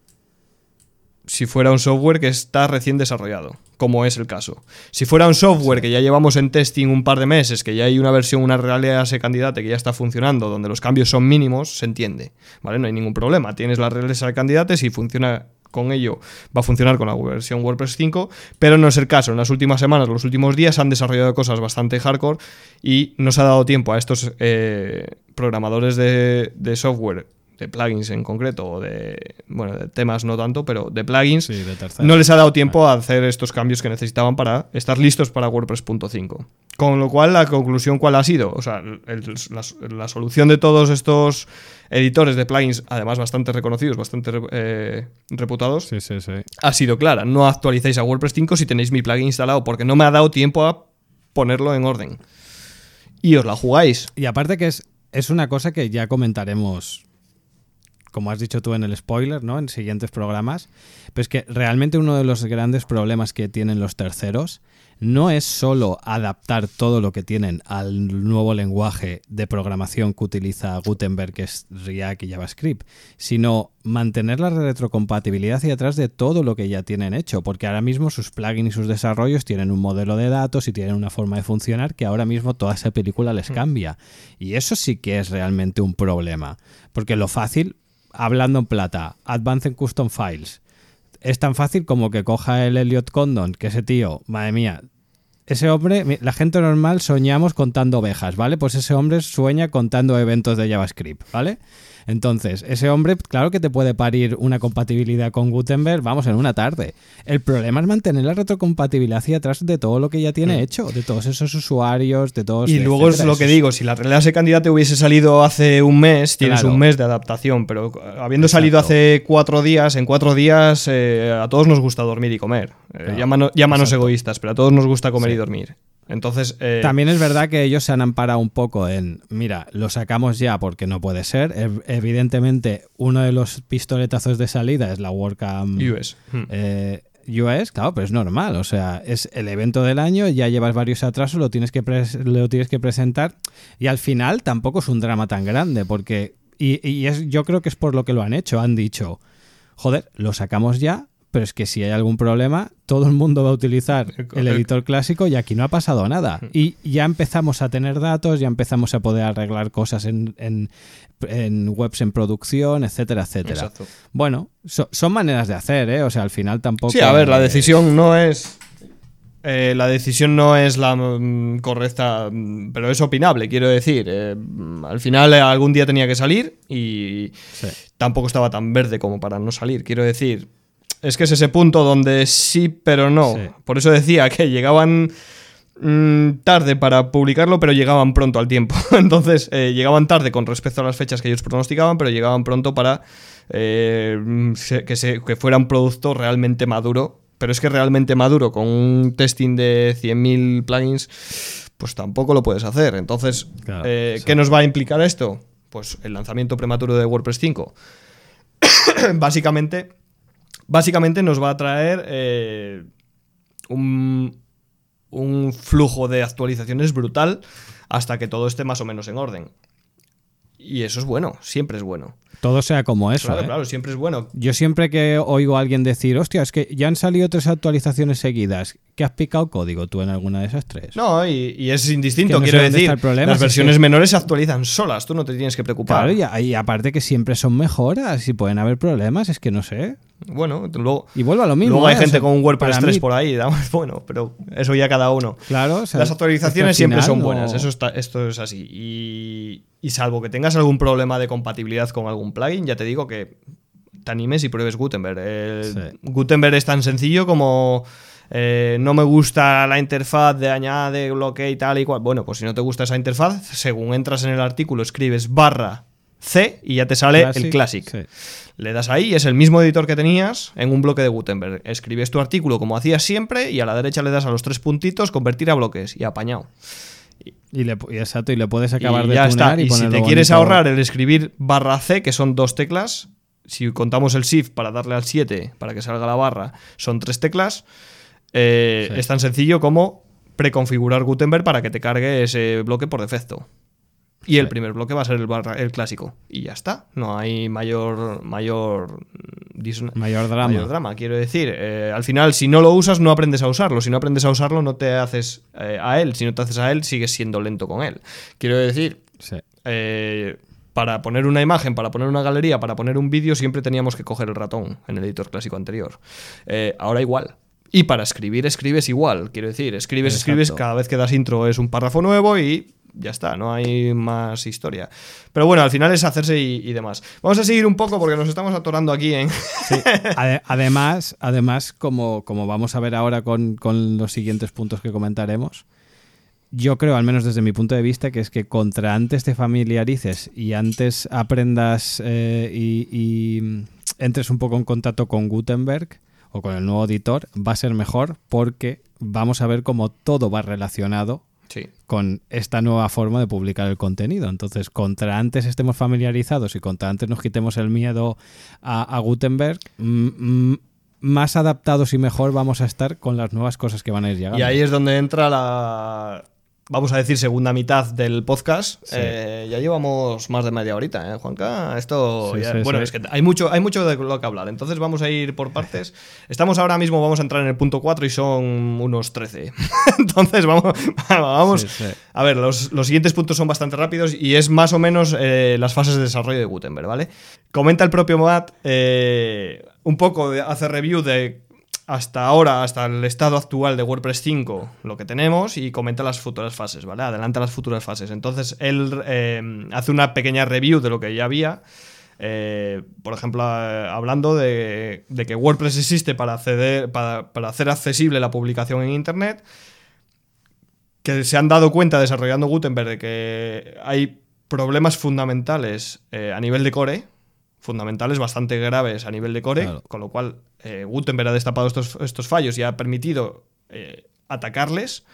si fuera un software que está recién desarrollado, como es el caso. Si fuera un software que ya llevamos en testing un par de meses, que ya hay una versión, una realidad ese candidate que ya está funcionando, donde los cambios son mínimos, se entiende, ¿vale? No hay ningún problema. Tienes la realidad de candidates y funciona con ello, va a funcionar con la versión WordPress 5, pero no es el caso. En las últimas semanas, los últimos días han desarrollado cosas bastante hardcore y no se ha dado tiempo a estos eh, programadores de, de software de plugins en concreto, o de, bueno, de temas no tanto, pero de plugins, Sí, de tercero. no les ha dado tiempo a hacer estos cambios que necesitaban para estar listos para WordPress.5. Con lo cual, la conclusión, ¿cuál ha sido? O sea, el- la, la solución de todos estos editores de plugins, además bastante reconocidos, bastante eh, reputados, Sí, sí, sí. ha sido clara. No actualicéis a WordPress 5 si tenéis mi plugin instalado, porque no me ha dado tiempo a ponerlo en orden. Y os la jugáis. Y aparte que es, es una cosa que ya comentaremos, como has dicho tú en el spoiler, ¿no? En siguientes programas. Pero es que realmente uno de los grandes problemas que tienen los terceros no es solo adaptar todo lo que tienen al nuevo lenguaje de programación que utiliza Gutenberg, que es React y JavaScript, sino mantener la retrocompatibilidad hacia atrás de todo lo que ya tienen hecho, porque ahora mismo sus plugins y sus desarrollos tienen un modelo de datos y tienen una forma de funcionar que ahora mismo toda esa película les cambia. Y eso sí que es realmente un problema, porque lo fácil, hablando en plata, Advanced Custom Files, es tan fácil como que coja el Elliot Condon, que ese tío, madre mía, ese hombre, la gente normal soñamos contando ovejas, ¿vale? Pues ese hombre sueña contando eventos de JavaScript, ¿vale? Entonces, ese hombre, claro que te puede parir una compatibilidad con Gutenberg, vamos, en una tarde. El problema es mantener la retrocompatibilidad hacia atrás de todo lo que ya tiene hecho, de todos esos usuarios, de todos. Y luego es lo que digo, si la realidad ese candidato hubiese salido hace un mes, tienes Claro. un mes de adaptación, pero habiendo Exacto. salido hace cuatro días, en cuatro días eh, a todos nos gusta dormir y comer. Eh, Claro. llámanos egoístas, pero a todos nos gusta comer Sí. y dormir. Entonces, eh, También es verdad que ellos se han amparado un poco en, mira, lo sacamos ya porque no puede ser. Ev- Evidentemente, uno de los pistoletazos de salida es la WordCamp US. Hmm. eh, US, claro, pero es normal. O sea, es el evento del año, ya llevas varios atrasos, lo tienes que, pres- lo tienes que presentar y al final tampoco es un drama tan grande porque, y, y es, yo creo que es por lo que lo han hecho, han dicho, joder, lo sacamos ya, pero es que si hay algún problema, todo el mundo va a utilizar el editor clásico y aquí no ha pasado nada. Y ya empezamos a tener datos, ya empezamos a poder arreglar cosas en, en- en webs en producción, etcétera, etcétera. Exacto. Bueno, so- son maneras de hacer, ¿eh? O sea, al final tampoco... Sí, a ver, la decisión no es. eh, la decisión no es la mm, correcta, mm, pero es opinable, quiero decir. Eh, mm, al final, eh, algún día tenía que salir y Sí. tampoco estaba tan verde como para no salir. Quiero decir, es que es ese punto donde sí, pero no. Sí. Por eso decía que llegaban mm, tarde para publicarlo, pero llegaban pronto al tiempo. Entonces, eh, llegaban tarde con respecto a las fechas que ellos pronosticaban, pero llegaban pronto para eh, mm, que, se- que fuera un producto realmente maduro. Pero es que realmente maduro, con un testing de 100.000 plugins, pues tampoco lo puedes hacer. Entonces, Claro, eh. ¿qué nos va a implicar esto? Pues el lanzamiento prematuro de WordPress 5. básicamente, básicamente nos va a traer eh, un, un flujo de actualizaciones brutal hasta que todo esté más o menos en orden. Y eso es bueno, siempre es bueno. Todo sea como eso, claro, ¿eh? claro, siempre es bueno. Yo siempre que oigo a alguien decir, hostia, es que ya han salido tres actualizaciones seguidas, ¿qué has picado código tú en alguna de esas tres? No, y, y es indistinto, Que no sé quiero decir. problema, las si es versiones que- menores se actualizan solas, tú no te tienes que preocupar. Claro, y, y aparte que siempre son mejoras y pueden haber problemas, es que no sé. Bueno, luego, Y vuelvo a lo mismo. luego hay ¿eh? O gente sea, con un WordPress para 3 mí, por ahí, bueno, pero eso ya cada uno. Claro, o sea, Las es que actualizaciones al siempre son no- buenas, eso está, esto es así. Y, y salvo que tengas algún problema de compatibilidad con algún plugin, ya te digo que te animes y pruebes Gutenberg. Gutenberg es tan sencillo como eh, no me gusta la interfaz de añade, bloque y tal y cual. Bueno, pues si no te gusta esa interfaz, según entras en el artículo, escribes barra C y ya te sale el Classic. Le das ahí, es el mismo editor que tenías en un bloque de Gutenberg. Escribes tu artículo como hacías siempre y a la derecha le das a los tres puntitos, convertir a bloques y apañado. Y, le, exacto, y le puedes acabar de ya está. Y, si te quieres ahorrar el escribir barra C, que son dos teclas, si contamos el shift para darle al 7 para que salga la barra, son tres teclas. Eh, es tan sencillo como preconfigurar Gutenberg para que te cargue ese bloque por defecto. Y el primer bloque va a ser el, el, clásico. Y ya está. No hay mayor. Mayor. Mayor drama. Mayor drama. Quiero decir, eh, al final, si no lo usas, no aprendes a usarlo. Si no aprendes a usarlo, no te haces eh, a él. Si no te haces a él, sigues siendo lento con él. Quiero decir. para poner una imagen, para poner una galería, para poner un vídeo, siempre teníamos que coger el ratón en el editor clásico anterior. ahora igual. Y para escribir, escribes igual. Quiero decir, escribes, escribes, cada vez que das intro es un párrafo nuevo y ya está, no hay más historia. Pero bueno, al final es hacerse y, demás. Vamos a seguir un poco porque nos estamos atorando aquí en... además, además como, como vamos a ver ahora con, los siguientes puntos que comentaremos, yo creo, al menos desde mi punto de vista, que es que contra antes te familiarices y antes aprendas eh, y, y entres un poco en contacto con Gutenberg, o con el nuevo editor va a ser mejor porque vamos a ver cómo todo va relacionado con esta nueva forma de publicar el contenido. Entonces, contra antes estemos familiarizados y contra antes nos quitemos el miedo a, Gutenberg, más adaptados y mejor vamos a estar con las nuevas cosas que van a ir llegando. Y ahí es donde entra la, vamos a decir, segunda mitad del podcast. Eh, ya llevamos más de media horita, ¿eh, Juanca? Esto, bueno, es que hay mucho, hay mucho de lo que hablar. Entonces vamos a ir por partes. Estamos ahora mismo, vamos a entrar en el punto 4 y son unos 13. Entonces vamos, vamos. A ver, los, siguientes puntos son bastante rápidos y es más o menos eh, las fases de desarrollo de Gutenberg, ¿vale? Comenta el propio Matt eh, un poco, hace review de hasta ahora, hasta el estado actual de WordPress 5, lo que tenemos y comenta las futuras fases, ¿vale? Adelanta las futuras fases. Entonces, él eh, hace una pequeña review de lo que ya había. Eh, por ejemplo, eh, hablando de, que WordPress existe para, acceder, para, hacer accesible la publicación en Internet, que se han dado cuenta desarrollando Gutenberg de que hay problemas fundamentales a nivel de core, fundamentales bastante graves a nivel de core, con lo cual eh, Gutenberg ha destapado estos, fallos y ha permitido eh, atacarles.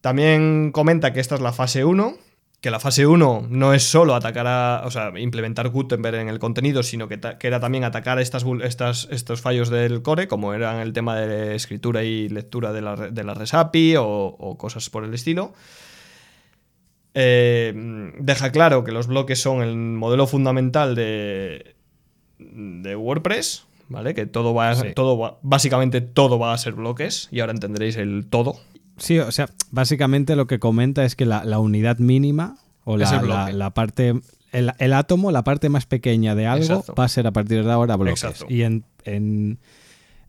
También comenta que esta es la fase 1, que la fase 1 no es solo atacar a, o sea, implementar Gutenberg en el contenido, sino que, era también atacar estas, estas, estos fallos del core, como eran el tema de escritura y lectura de la, de la RESAPI o, o cosas por el estilo. Eh, deja claro que los bloques son el modelo fundamental de, de WordPress, ¿vale? Que todo va, todo básicamente todo va a ser bloques y ahora entenderéis el todo. Sí, o sea, básicamente lo que comenta es que la, unidad mínima o la, la, parte, el, átomo, la parte más pequeña de algo va a ser a partir de ahora bloques. Y en, en,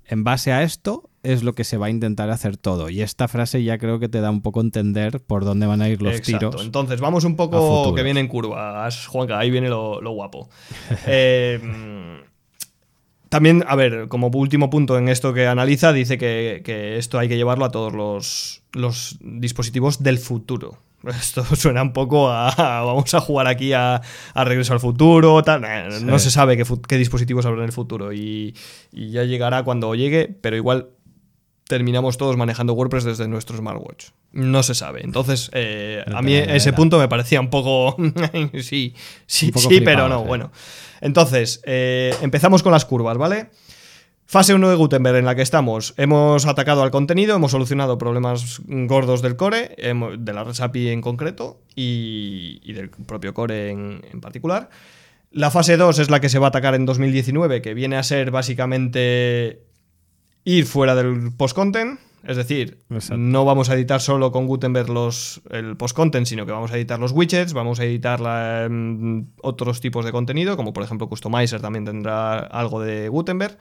en base a esto es lo que se va a intentar hacer todo. Y esta frase ya creo que te da un poco a entender por dónde van a ir los Exacto. tiros. Entonces, vamos un poco que viene en curvas, Juanca, ahí viene lo, guapo. eh, también, a ver, como último punto en esto que analiza, dice que, esto hay que llevarlo a todos los, dispositivos del futuro. Esto suena un poco a, vamos a jugar aquí a, regreso al futuro, tal. No se sabe qué, dispositivos habrá en el futuro y, ya llegará cuando llegue, pero igual terminamos todos manejando WordPress desde nuestro smartwatch. No se sabe. Entonces, eh, a mí ese punto me parecía un poco... sí, sí, sí, pero no, bueno. Entonces, eh, empezamos con las curvas, ¿vale? Fase 1 de Gutenberg en la que estamos. Hemos atacado al contenido, hemos solucionado problemas gordos del core, de la red API en concreto y, del propio core en, en particular. La fase 2 es la que se va a atacar en 2019, que viene a ser básicamente ir fuera del post-content. Es decir, no vamos a editar solo con Gutenberg los, el post-content, sino que vamos a editar los widgets, vamos a editar em, otros tipos de contenido, como por ejemplo Customizer también tendrá algo de Gutenberg.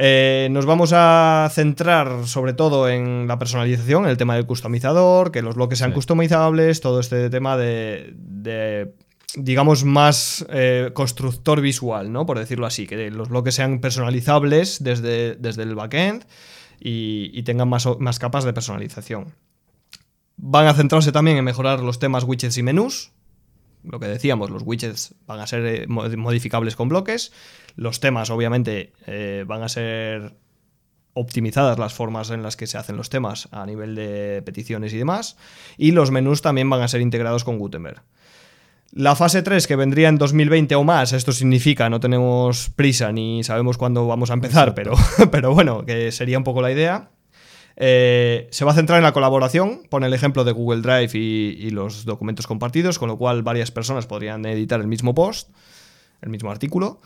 Eh, nos vamos a centrar sobre todo en la personalización, en el tema del customizador, que los bloques sean customizables, todo este tema de, digamos, más eh, constructor visual, ¿no? Por decirlo así, que los bloques sean personalizables desde, desde el backend y, y tengan más, más capas de personalización. Van a centrarse también en mejorar los temas widgets y menús. Lo que decíamos, los widgets van a ser eh, modificables con bloques. Los temas, obviamente, eh, van a ser optimizadas las formas en las que se hacen los temas a nivel de peticiones y demás. Y los menús también van a ser integrados con Gutenberg. La fase 3, que vendría en 2020 o más, esto significa, no tenemos prisa ni sabemos cuándo vamos a empezar, pero, pero bueno, que sería un poco la idea. Eh, se va a centrar en la colaboración, pone el ejemplo de Google Drive y, y, los documentos compartidos, con lo cual varias personas podrían editar el mismo post, el mismo artículo.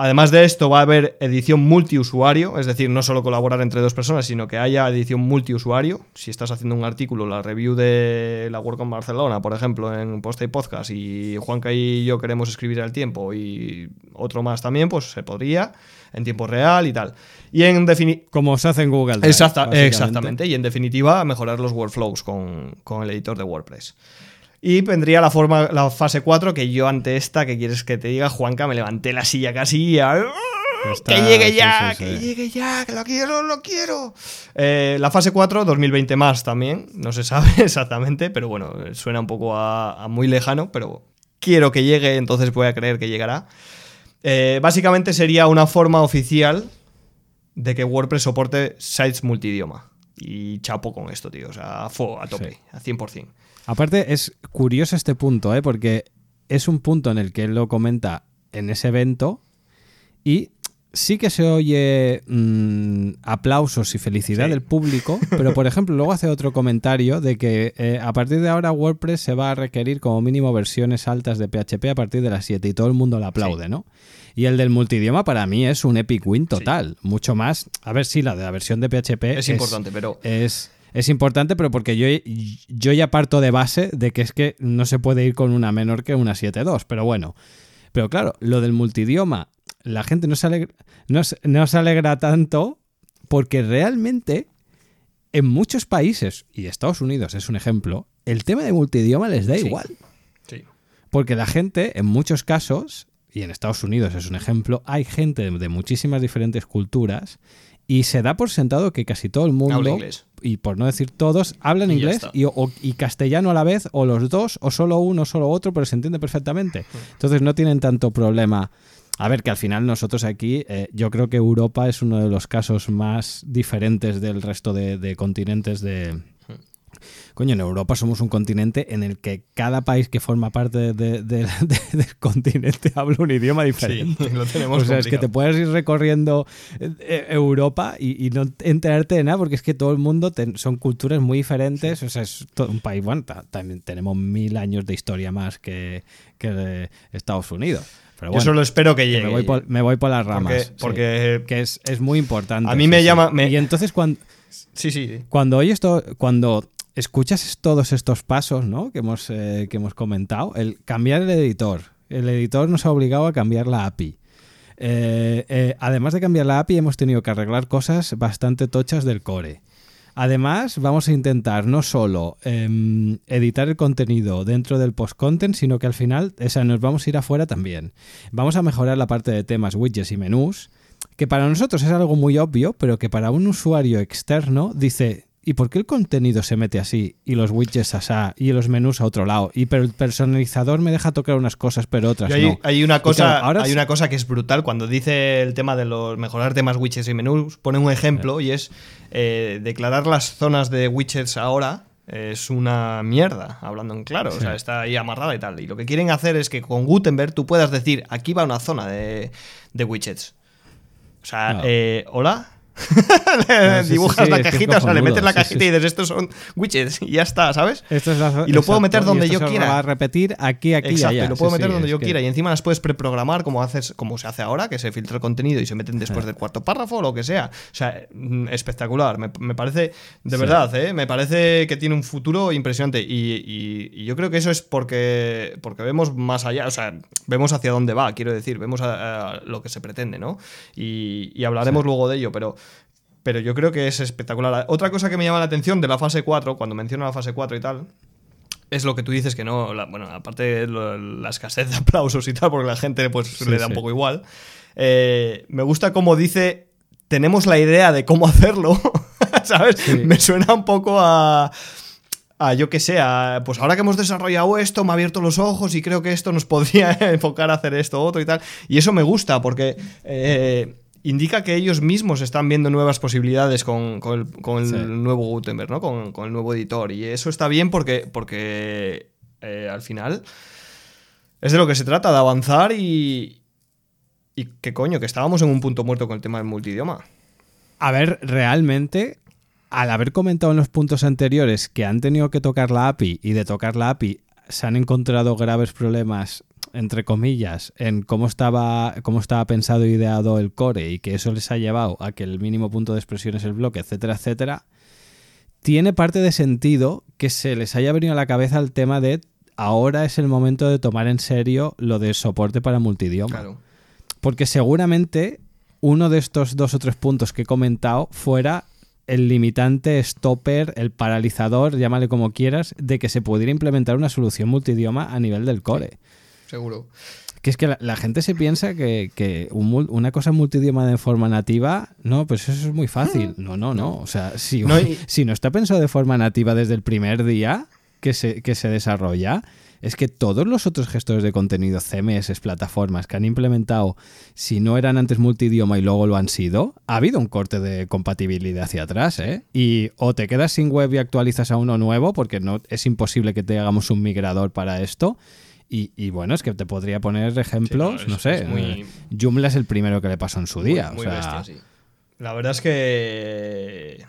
Además de esto, va a haber edición multiusuario, es decir, no solo colaborar entre dos personas, sino que haya edición multiusuario. Si estás haciendo un artículo, la review de la WordCamp Barcelona, por ejemplo, en Post y Podcast, y Juanca y yo queremos escribir al tiempo y otro más también, pues se podría en tiempo real y tal. Y en Como se hace en Google Drive, Exacta exactamente. Y en definitiva, mejorar los workflows con, con el editor de WordPress. Y vendría la, forma, la fase 4, que yo ante esta, que quieres que te diga, Juanca, me levanté la silla casi y ¡ah! que llegue ya, sí, sí, sí. que llegue ya, que lo quiero, lo quiero. Eh, la fase 4, 2020 más también, no se sabe exactamente, pero bueno, suena un poco a, a muy lejano, pero quiero que llegue, entonces voy a creer que llegará. Eh, básicamente sería una forma oficial de que WordPress soporte sites multidioma. Y chapo con esto, tío. O sea, fo, a tope, a 100%. Aparte, es curioso este punto, ¿eh? porque es un punto en el que él lo comenta en ese evento y sí que se oye mmm, aplausos y felicidad sí. del público, pero por ejemplo luego hace otro comentario de que eh, a partir de ahora WordPress se va a requerir como mínimo versiones altas de PHP a partir de las 7 y todo el mundo lo aplaude, sí. ¿no? Y el del multidioma para mí es un epic win total, sí. mucho más. A ver si la de la versión de PHP es, es importante, pero es es importante, pero porque yo, yo ya parto de base de que es que no se puede ir con una menor que una 7.2, pero bueno. Pero claro, lo del multidioma, la gente no se alegra, no, no se alegra tanto porque realmente en muchos países, y Estados Unidos es un ejemplo, el tema de multidioma les da sí. igual. Sí. Porque la gente, en muchos casos, y en Estados Unidos es un ejemplo, hay gente de, de muchísimas diferentes culturas y se da por sentado que casi todo el mundo, y por no decir todos, hablan y inglés y, o, y, castellano a la vez, o los dos, o solo uno, o solo otro, pero se entiende perfectamente. Entonces no tienen tanto problema. A ver, que al final nosotros aquí, eh, yo creo que Europa es uno de los casos más diferentes del resto de, de continentes de, Coño, en Europa somos un continente en el que cada país que forma parte de, de, de, del continente habla un idioma diferente. Sí, lo tenemos o sea, complicado. es que te puedes ir recorriendo eh, Europa y, y, no enterarte de nada porque es que todo el mundo son culturas muy diferentes. O sea, es todo un país, bueno, también tenemos mil años de historia más que, que Estados Unidos. Pero bueno, Yo solo espero que llegue. Me voy por, me voy por las ramas. Porque, porque sí, que es, es, muy importante. A mí me llama. Me... Y entonces cuando. Sí, sí. Cuando oye esto, cuando escuchas todos estos pasos ¿no? que, hemos, eh, que hemos comentado, el cambiar el editor. El editor nos ha obligado a cambiar la API. Eh, eh, además de cambiar la API, hemos tenido que arreglar cosas bastante tochas del core. Además, vamos a intentar no solo eh, editar el contenido dentro del post-content, sino que al final o sea, nos vamos a ir afuera también. Vamos a mejorar la parte de temas, widgets y menús, que para nosotros es algo muy obvio, pero que para un usuario externo dice, ¿y por qué el contenido se mete así y los widgets asá y los menús a otro lado? Y pero el personalizador me deja tocar unas cosas pero otras hay, no. Hay una cosa, claro, ahora hay una cosa que es brutal cuando dice el tema de los mejorar temas widgets y menús, pone un ejemplo y es eh, declarar las zonas de widgets ahora es una mierda, hablando en claro, sí. o sea, está ahí amarrada y tal. Y lo que quieren hacer es que con Gutenberg tú puedas decir, aquí va una zona de, de widgets. O sea, no. eh, ¿hola? no, sí, dibujas sí, la cajita, o sea, le metes la cajita y dices estos son widgets y ya está, ¿sabes? Esto es la, y lo exacto, puedo meter donde yo quiera. va a repetir aquí, aquí exacto, y allá. y lo puedo meter donde yo quiera. Y encima las puedes preprogramar como haces, como se hace ahora, que se filtra el contenido y se meten después del cuarto párrafo o lo que sea. O sea, mm, espectacular. Me, me parece, de verdad, ¿eh? me parece que tiene un futuro impresionante. Y, y, y, yo creo que eso es porque, porque vemos más allá, o sea, vemos hacia dónde va, quiero decir, vemos a, a lo que se pretende, ¿no? Y, y hablaremos luego de ello, pero pero yo creo que es espectacular. Otra cosa que me llama la atención de la fase 4, cuando menciono la fase 4 y tal, es lo que tú dices que no, bueno, aparte de la escasez de aplausos y tal, porque la gente pues le da un poco igual. Eh, me gusta cómo dice, tenemos la idea de cómo hacerlo, ¿sabes? Me suena un poco a a yo que sé, pues ahora que hemos desarrollado esto, me ha abierto los ojos y creo que esto nos podría enfocar a hacer esto, otro y tal. Y eso me gusta porque eh, indica que ellos mismos están viendo nuevas posibilidades con, el, nuevo Gutenberg, ¿no? Con, el nuevo editor. Y eso está bien porque, porque eh, al final es de lo que se trata, de avanzar y, y que coño, que estábamos en un punto muerto con el tema del multidioma. A ver, realmente al haber comentado en los puntos anteriores que han tenido que tocar la API y de tocar la API se han encontrado graves problemas entre comillas, en cómo estaba, cómo estaba pensado e ideado el core y que eso les ha llevado a que el mínimo punto de expresión es el bloque, etcétera, etcétera, tiene parte de sentido que se les haya venido a la cabeza el tema de ahora es el momento de tomar en serio lo de soporte para multidioma. Porque seguramente uno de estos dos o tres puntos que he comentado fuera el limitante, stopper, el paralizador, llámale como quieras, de que se pudiera implementar una solución multidioma a nivel del core. Seguro. Que es que la, gente se piensa que, una cosa multidioma de forma nativa, no, pues eso es muy fácil. No, no, no. O sea, si si no está pensado de forma nativa desde el primer día que se, que se desarrolla, es que todos los otros gestores de contenido, CMS, plataformas que han implementado, si no eran antes multidioma y luego lo han sido, ha habido un corte de compatibilidad hacia atrás, ¿eh? Y o te quedas sin web y actualizas a uno nuevo, porque no es imposible que te hagamos un migrador para esto. Y, bueno, es que te podría poner ejemplos, no, sé. Muy... Joomla es el primero que le pasó en su día. Muy bestia, sí. La verdad es que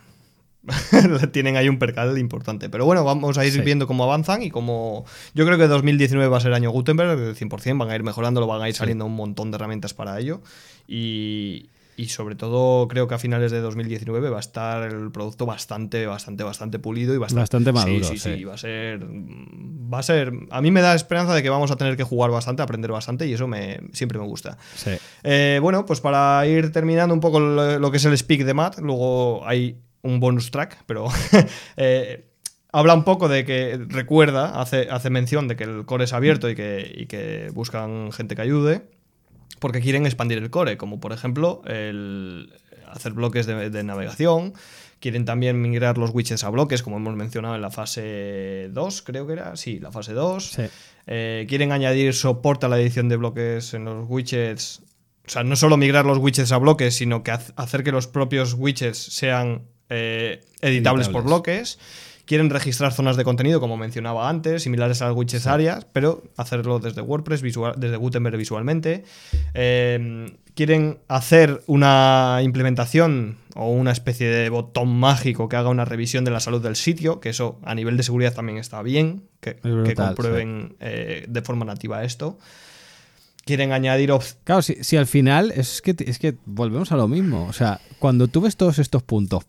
tienen ahí un percal importante. Pero bueno, vamos a ir viendo cómo avanzan y cómo... Yo creo que 2019 va a ser el año Gutenberg, 100%, van a ir mejorando, van a ir saliendo un montón de herramientas para ello. Y, sobre todo creo que a finales de 2019 va a estar el producto bastante, bastante, bastante pulido y bastante, bastante maduro. Sí, sí, sí, va a ser, va a ser, a mí me da esperanza de que vamos a tener que jugar bastante, aprender bastante y eso me siempre me gusta. Eh, bueno, pues para ir terminando un poco lo, lo, que es el speak de Matt, luego hay un bonus track, pero eh, habla un poco de que recuerda, hace, hace mención de que el core es abierto y que, que buscan gente que ayude, porque quieren expandir el core, como por ejemplo el hacer bloques de, navegación. Quieren también migrar los widgets a bloques, como hemos mencionado en la fase 2, creo que era. Sí, la fase 2. Eh, quieren añadir soporte a la edición de bloques en los widgets. O sea, no solo migrar los widgets a bloques, sino que hacer que los propios widgets sean eh, editables, por bloques. Quieren registrar zonas de contenido, como mencionaba antes, similares a widgets áreas, pero hacerlo desde WordPress, visual, desde Gutenberg visualmente. Eh, quieren hacer una implementación o una especie de botón mágico que haga una revisión de la salud del sitio, que eso a nivel de seguridad también está bien, que, comprueben eh, de forma nativa esto quieren añadir Claro, si, al final es que, es que volvemos a lo mismo. O sea, cuando tú ves todos estos puntos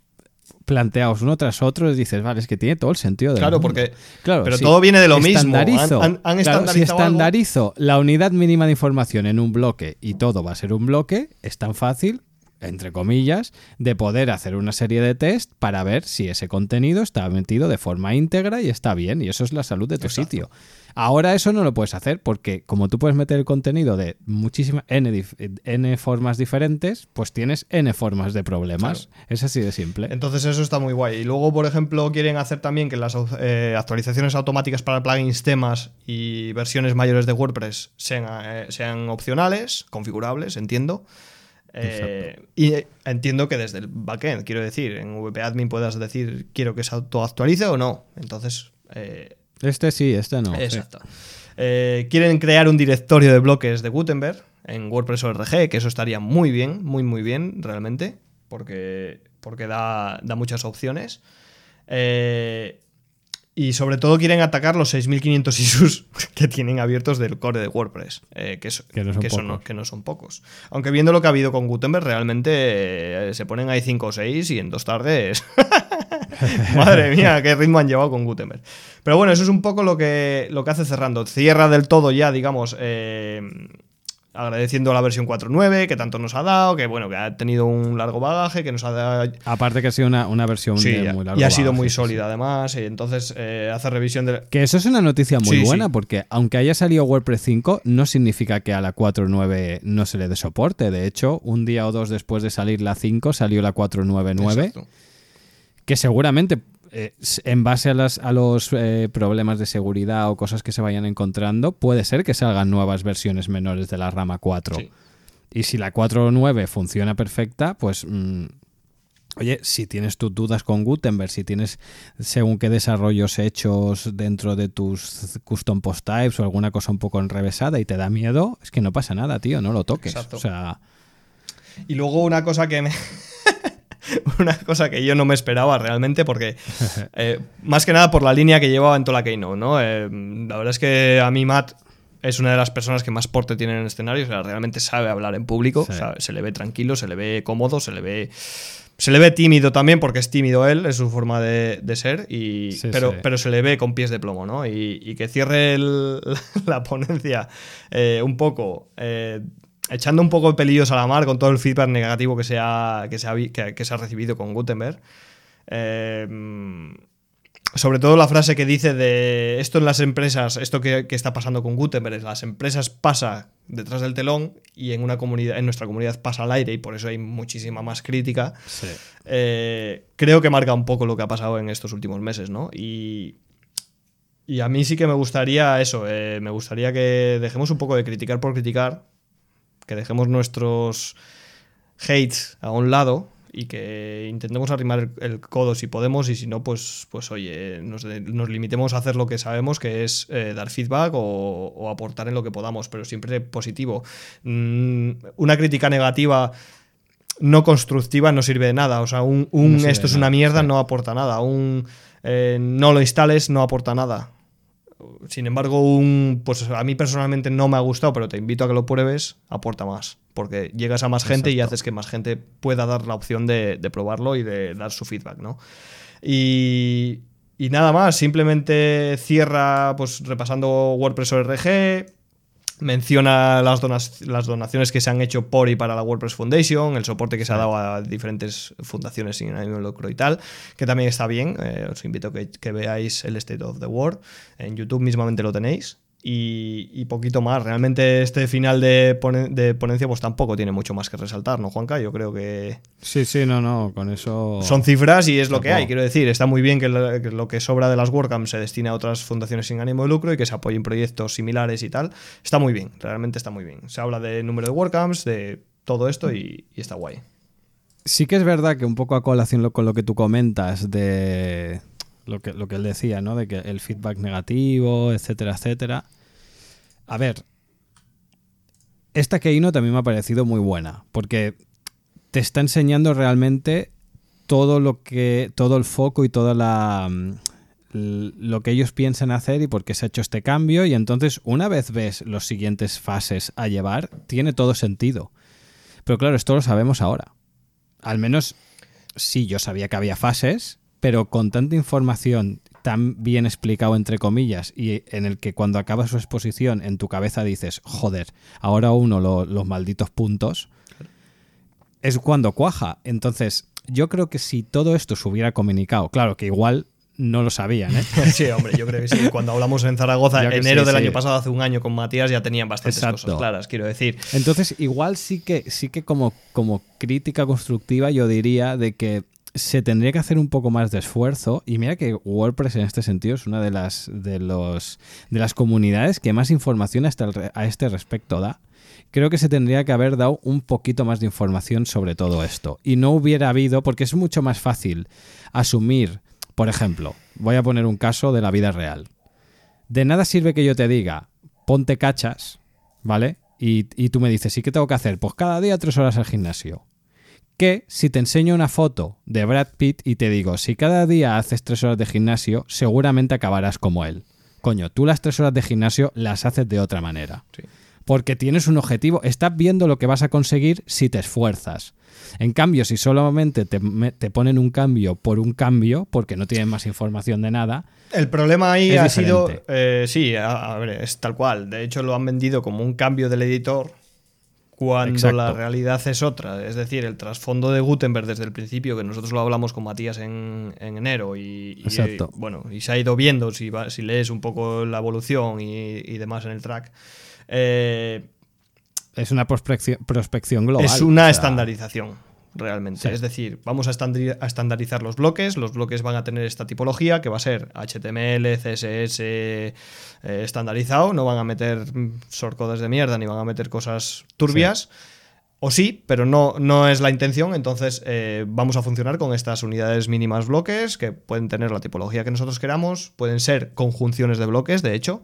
planteados uno tras otro, dices, vale, es que tiene todo el sentido de Claro, porque. Claro, pero todo viene de lo mismo. Han, si estandarizo la unidad mínima de información en un bloque y todo va a ser un bloque, es tan fácil entre comillas, de poder hacer una serie de test para ver si ese contenido está metido de forma íntegra y está bien, y eso es la salud de tu sitio. Ahora eso no lo puedes hacer porque como tú puedes meter el contenido de muchísimas n, n, formas diferentes, pues tienes n formas de problemas. Es así de simple. Entonces eso está muy guay. Y luego, por ejemplo, quieren hacer también que las eh, actualizaciones automáticas para plugins, temas y versiones mayores de WordPress sean, eh, sean opcionales, configurables, entiendo. Eh, y entiendo que desde el backend, quiero decir, en VP-Admin puedas decir quiero que se autoactualice o no. Entonces. Eh, este sí, este no. Exacto. Eh, quieren crear un directorio de bloques de Gutenberg en WordPress ORG, que eso estaría muy bien, muy, muy bien, realmente, porque, porque da, da muchas opciones. Eh, y sobre todo quieren atacar los 6.500 issues que tienen abiertos del core de WordPress, eh, que, no son pocos. Aunque viendo lo que ha habido con Gutenberg, realmente eh, se ponen ahí 5 o 6 y en dos tardes... Madre mía, qué ritmo han llevado con Gutenberg. Pero bueno, eso es un poco lo que, lo que hace cerrando. Cierra del todo ya, digamos, eh, agradeciendo la versión 4.9 que tanto nos ha dado, que bueno, que ha tenido un largo bagaje, que nos ha dado... Aparte que ha sido una, una versión Sí, de muy largo y ha sido muy sí, sólida además, y entonces eh, hace revisión de... Que eso es una noticia muy Sí, buena, porque aunque haya salido WordPress 5, no significa que a la 4.9 no se le dé soporte. De hecho, un día o dos después de salir la 5, salió la 4.9.9, Exacto. Que seguramente, eh, en base a, las- a los eh, problemas de seguridad o cosas que se vayan encontrando, puede ser que salgan nuevas versiones menores de la rama 4. Sí. Y si la 4.9 funciona perfecta, pues... mm, Oye, si tienes tus dudas con Gutenberg, si tienes según qué desarrollos hechos dentro de tus custom post types o alguna cosa un poco enrevesada y te da miedo, es que no pasa nada, tío, no lo toques. Exacto. O sea, Y luego una cosa que me... una cosa que yo no me esperaba realmente, porque eh, más que nada por la línea que llevaba en toda la Keynote, ¿no? Eh, la verdad es que a mí Matt es una de las personas que más porte tiene en el escenario, o sea, realmente sabe hablar en público, Sí. o sea, se le ve tranquilo, se le ve cómodo, se le ve... Se le ve tímido también, porque es tímido él, es su forma de, de ser, y, Sí, pero, sí. pero se le ve con pies de plomo, ¿no? Y, y que cierre el- la ponencia eh, un poco, eh, echando un poco de pelillos a la mar con todo el feedback negativo que se ha, que se ha, que, que se ha recibido con Gutenberg. Eh, sobre todo la frase que dice de esto en las empresas, esto que, que está pasando con Gutenberg, es las empresas pasa detrás del telón y en una comunidad, en nuestra comunidad pasa al aire y por eso hay muchísima más crítica. Eh, creo que marca un poco lo que ha pasado en estos últimos meses, ¿no? Y, y a mí sí que me gustaría eso, eh, me gustaría que dejemos un poco de criticar por criticar, que dejemos nuestros hates a un lado y que intentemos arrimar el, el codo si podemos y si no, pues, pues oye, nos, limitemos a hacer lo que sabemos, que es eh, dar feedback o, o aportar en lo que podamos, pero siempre positivo. Mm, una crítica negativa no constructiva no sirve de nada. O sea, un, un No sirve esto es una mierda sí. no aporta nada. Un eh, no lo instales no aporta nada. Sin embargo, un pues a mí personalmente no me ha gustado, pero te invito a que lo pruebes, aporta más. Porque llegas a más gente y haces que más gente pueda dar la opción de, de probarlo y de dar su feedback, ¿no? Y, y nada más, simplemente cierra pues repasando WordPress ORG, menciona las, donas- las donaciones que se han hecho por y para la WordPress Foundation, el soporte que se ha dado a diferentes fundaciones sin ánimo de lucro y tal, que también está bien. eh, os invito a que, que veáis el State of the World. En YouTube mismamente lo tenéis. Y, y poquito más. Realmente este final de, pone- de ponencia pues tampoco tiene mucho más que resaltar, ¿no, Juanca? Yo creo que Sí, sí, no, no, con eso... son cifras y es lo que hay. Quiero decir, está muy bien que lo, que lo que sobra de las WordCamps se destine a otras fundaciones sin ánimo de lucro y que se apoyen proyectos similares y tal. Está muy bien, realmente está muy bien. Se habla de número de WordCamps, de todo esto y, y está guay. Sí que es verdad que un poco a colación con lo que tú comentas de lo que, lo que él decía, ¿no? De que el feedback negativo, etcétera, etcétera. A ver, esta Keynote también me ha parecido muy buena, porque te está enseñando realmente todo lo que, todo el foco y toda la mm, lo que ellos piensan hacer y por qué se ha hecho este cambio y entonces una vez ves los siguientes fases a llevar, tiene todo sentido. Pero claro, esto lo sabemos ahora. Al menos sí, yo sabía que había fases, pero con tanta información tan bien explicado entre comillas y en el que cuando acaba su exposición en tu cabeza dices, joder, ahora uno lo- los malditos puntos, es cuando cuaja. Entonces, yo creo que si todo esto se hubiera comunicado, claro que igual no lo sabían, ¿eh? Sí, hombre, yo creo que sí. Cuando hablamos en Zaragoza, enero sí, del sí. año pasado, hace un año con Matías, ya tenían bastantes Exacto. cosas claras, quiero decir. Entonces, igual sí que, sí que como, como crítica constructiva yo diría de que se tendría que hacer un poco más de esfuerzo. Y mira que WordPress en este sentido es una de las, de los, de las comunidades que más información hasta el re- a este respecto da. Creo que se tendría que haber dado un poquito más de información sobre todo esto. Y no hubiera habido, porque es mucho más fácil asumir, por ejemplo, voy a poner un caso de la vida real. De nada sirve que yo te diga, ponte cachas, ¿vale? Y, y tú me dices, ¿y qué tengo que hacer? Pues cada día tres horas al gimnasio. Que si te enseño una foto de Brad Pitt y te digo, si cada día haces tres horas de gimnasio, seguramente acabarás como él. Coño, tú las tres horas de gimnasio las haces de otra manera. Sí. Porque tienes un objetivo, estás viendo lo que vas a conseguir si te esfuerzas. En cambio, si solamente te, ponen un cambio por un cambio, porque no tienen más información de nada, El problema ahí ha sido. eh, sí, a, a ver, es tal cual. De hecho, lo han vendido como un cambio del editor. Cuando Exacto. la realidad es otra. Es decir, el trasfondo de Gutenberg desde el principio, que nosotros lo hablamos con Matías en, en enero y, bueno, y se ha ido viendo si, va- si lees un poco la evolución y, y demás en el track. eh, Es una prospección, prospección global. es una o sea, estandarización, realmente. Sí. Es decir, vamos a, estandari- a estandarizar los bloques. Los bloques van a tener esta tipología que va a ser HTML, CSS eh, estandarizado. No van a meter mm, shortcodes de mierda ni van a meter cosas turbias. O sí, pero no, no es la intención. Entonces eh, vamos a funcionar con estas unidades mínimas bloques que pueden tener la tipología que nosotros queramos. Pueden ser conjunciones de bloques, de hecho.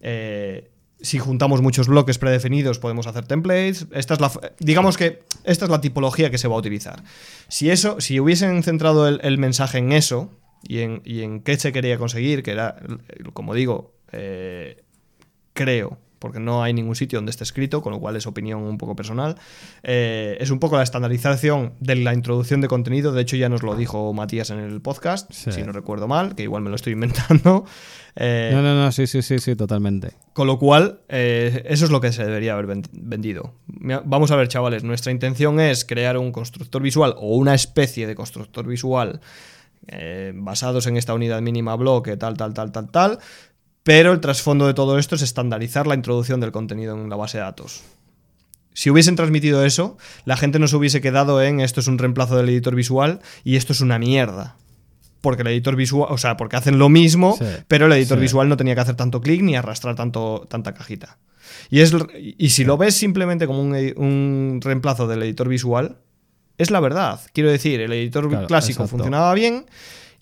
Eh, si juntamos muchos bloques predefinidos, podemos hacer templates. Esta es la, digamos que esta es la tipología que se va a utilizar. Si eso, si hubiesen centrado el, el mensaje en eso y en, y en qué se quería conseguir, que era, como digo, eh, creo, porque no hay ningún sitio donde esté escrito, con lo cual es opinión un poco personal, eh, es un poco la estandarización de la introducción de contenido. De hecho, ya nos lo dijo Matías en el podcast, Sí. si no recuerdo mal, que igual me lo estoy inventando. Eh, No, no, no, sí, sí, sí, sí, totalmente. con lo cual, eh, eso es lo que se debería haber ven- vendido. Vamos a ver, chavales, nuestra intención es crear un constructor visual o una especie de constructor visual eh, basados en esta unidad mínima bloque, tal, tal, tal, tal, tal. Pero el trasfondo de todo esto es estandarizar la introducción del contenido en la base de datos. Si hubiesen transmitido eso, la gente no se hubiese quedado en esto es un reemplazo del editor visual y esto es una mierda. Porque el editor visual, o sea, porque hacen lo mismo, Sí, pero el editor sí. visual no tenía que hacer tanto clic ni arrastrar tanto, tanta cajita. Y, es, y si lo ves simplemente como un, reemplazo del editor visual, es la verdad. Quiero decir, el editor Claro, clásico exacto. funcionaba bien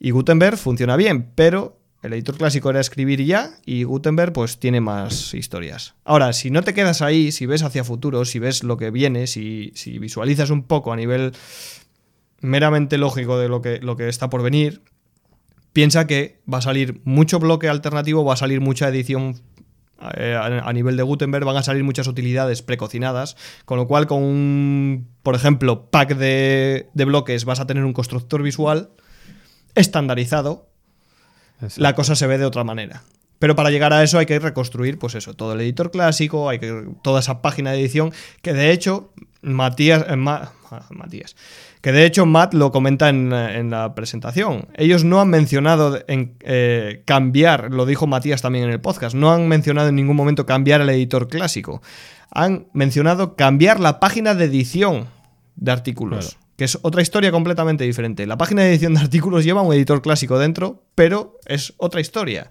y Gutenberg funciona bien, pero el editor clásico era escribir ya, y Gutenberg pues tiene más historias. Ahora, si no te quedas ahí, si ves hacia futuro, si ves lo que viene, si, visualizas un poco a nivel meramente lógico de lo que, está por venir, piensa que va a salir mucho bloque alternativo, va a salir mucha edición eh, a, nivel de Gutenberg, van a salir muchas utilidades precocinadas, con lo cual con un, por ejemplo, pack de bloques vas a tener un constructor visual estandarizado, Exacto. la cosa se ve de otra manera. Pero para llegar a eso hay que reconstruir, pues eso, todo el editor clásico, hay que toda esa página de edición, que de hecho Matías, eh, Ma- ah, Matías, que de hecho Matt lo comenta en, eh, en la presentación. Ellos no han mencionado en, eh, cambiar, lo dijo Matías también en el podcast, no han mencionado en ningún momento cambiar el editor clásico. Han mencionado cambiar la página de edición de artículos. Claro. Que es otra historia completamente diferente. La página de edición de artículos lleva un editor clásico dentro, pero es otra historia.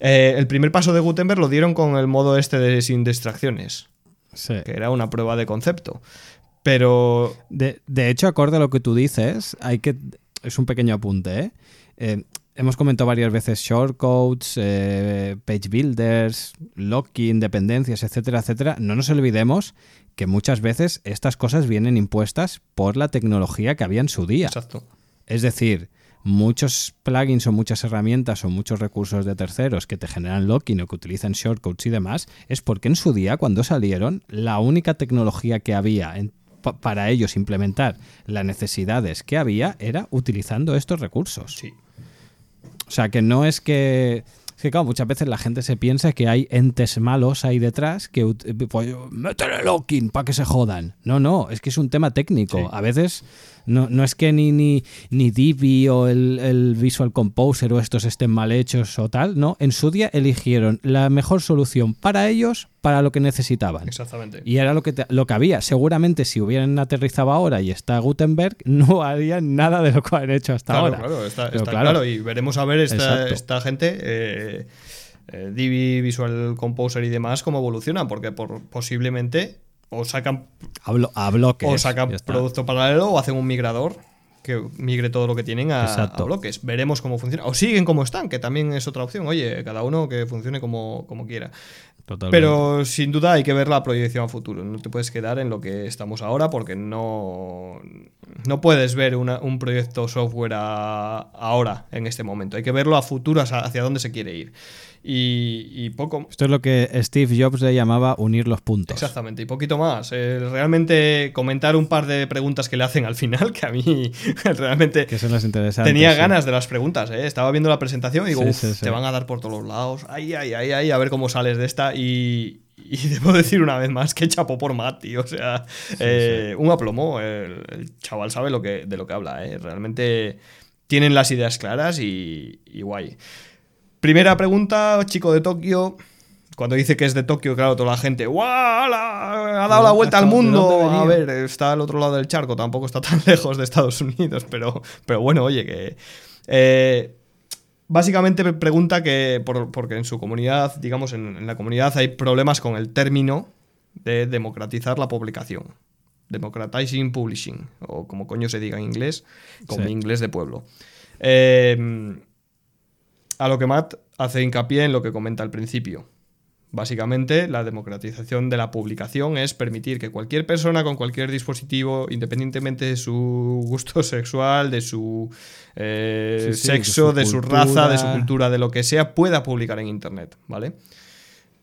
Eh, el primer paso de Gutenberg lo dieron con el modo este de sin distracciones, Sí. que era una prueba de concepto. Pero De, de hecho, acorde a lo que tú dices, hay que. Es un pequeño apunte, ¿eh? Eh, hemos comentado varias veces shortcodes, eh, page builders, locking, dependencias, etcétera, etcétera. No nos olvidemos que muchas veces estas cosas vienen impuestas por la tecnología que había en su día. exacto. Es decir, muchos plugins o muchas herramientas o muchos recursos de terceros que te generan locking o que utilizan shortcodes y demás, es porque en su día, cuando salieron, la única tecnología que había en- pa- para ellos implementar las necesidades que había era utilizando estos recursos. Sí. O sea, que no es que... Es que, claro, muchas veces la gente se piensa que hay entes malos ahí detrás que ut- pues, métele locking para que se jodan. No, no, es que es un tema técnico. Sí. A veces no, no es que ni, ni, ni Divi o el, el Visual Composer o estos estén mal hechos o tal, no. En su día eligieron la mejor solución para ellos, para lo que necesitaban. Exactamente. Y era lo que, te- lo que había. Seguramente si hubieran aterrizado ahora y está Gutenberg, no harían nada de lo que han hecho hasta Claro, ahora. claro, está, está claro. claro. Y veremos a ver esta, esta gente, eh, eh, Divi, Visual Composer y demás, cómo evolucionan, porque por, posiblemente o sacan, A, blo- a bloques. o sacan producto paralelo o hacen un migrador que migre todo lo que tienen a, a bloques. Veremos cómo funciona. O siguen como están, que también es otra opción. Oye, cada uno que funcione como, como quiera. Totalmente. Pero sin duda hay que ver la proyección a futuro. No te puedes quedar en lo que estamos ahora porque no, no puedes ver una- un proyecto software a- ahora, en este momento. Hay que verlo a futuro, hacia dónde se quiere ir. Y, y poco... Esto es lo que Steve Jobs le llamaba unir los puntos. Exactamente, y poquito más. Eh, realmente comentar un par de preguntas que le hacen al final, que a mí realmente Que son las interesantes. tenía sí. ganas de las preguntas. ¿eh? Estaba viendo la presentación y digo, Sí, "Uf, sí, sí. te van a dar por todos los lados. Ay, ay, ay, ay, a ver cómo sales de esta. Y, y debo decir una vez más que chapó por Matt, tío. O sea, eh, un aplomo. El, el, chaval sabe lo que, de lo que habla, ¿eh? Realmente tienen las ideas claras y, y guay. Primera pregunta, chico de Tokio. Cuando dice que es de Tokio, claro, toda la gente, ¡guau! Ha dado la vuelta al mundo. A ver, está al otro lado del charco, tampoco está tan lejos de Estados Unidos, pero, pero bueno, oye, que. Eh, básicamente pregunta que, por, porque en su comunidad, digamos, en, en, la comunidad hay problemas con el término de democratizar la publicación. Democratizing Publishing, o como coño se diga en inglés, como sí. inglés de pueblo. Eh, a lo que Matt hace hincapié en lo que comenta al principio. Básicamente, la democratización de la publicación es permitir que cualquier persona con cualquier dispositivo, independientemente de su gusto sexual, de su eh, sí, sí, sexo, de su, de su raza, de su cultura, de lo que sea, pueda publicar en Internet, ¿vale?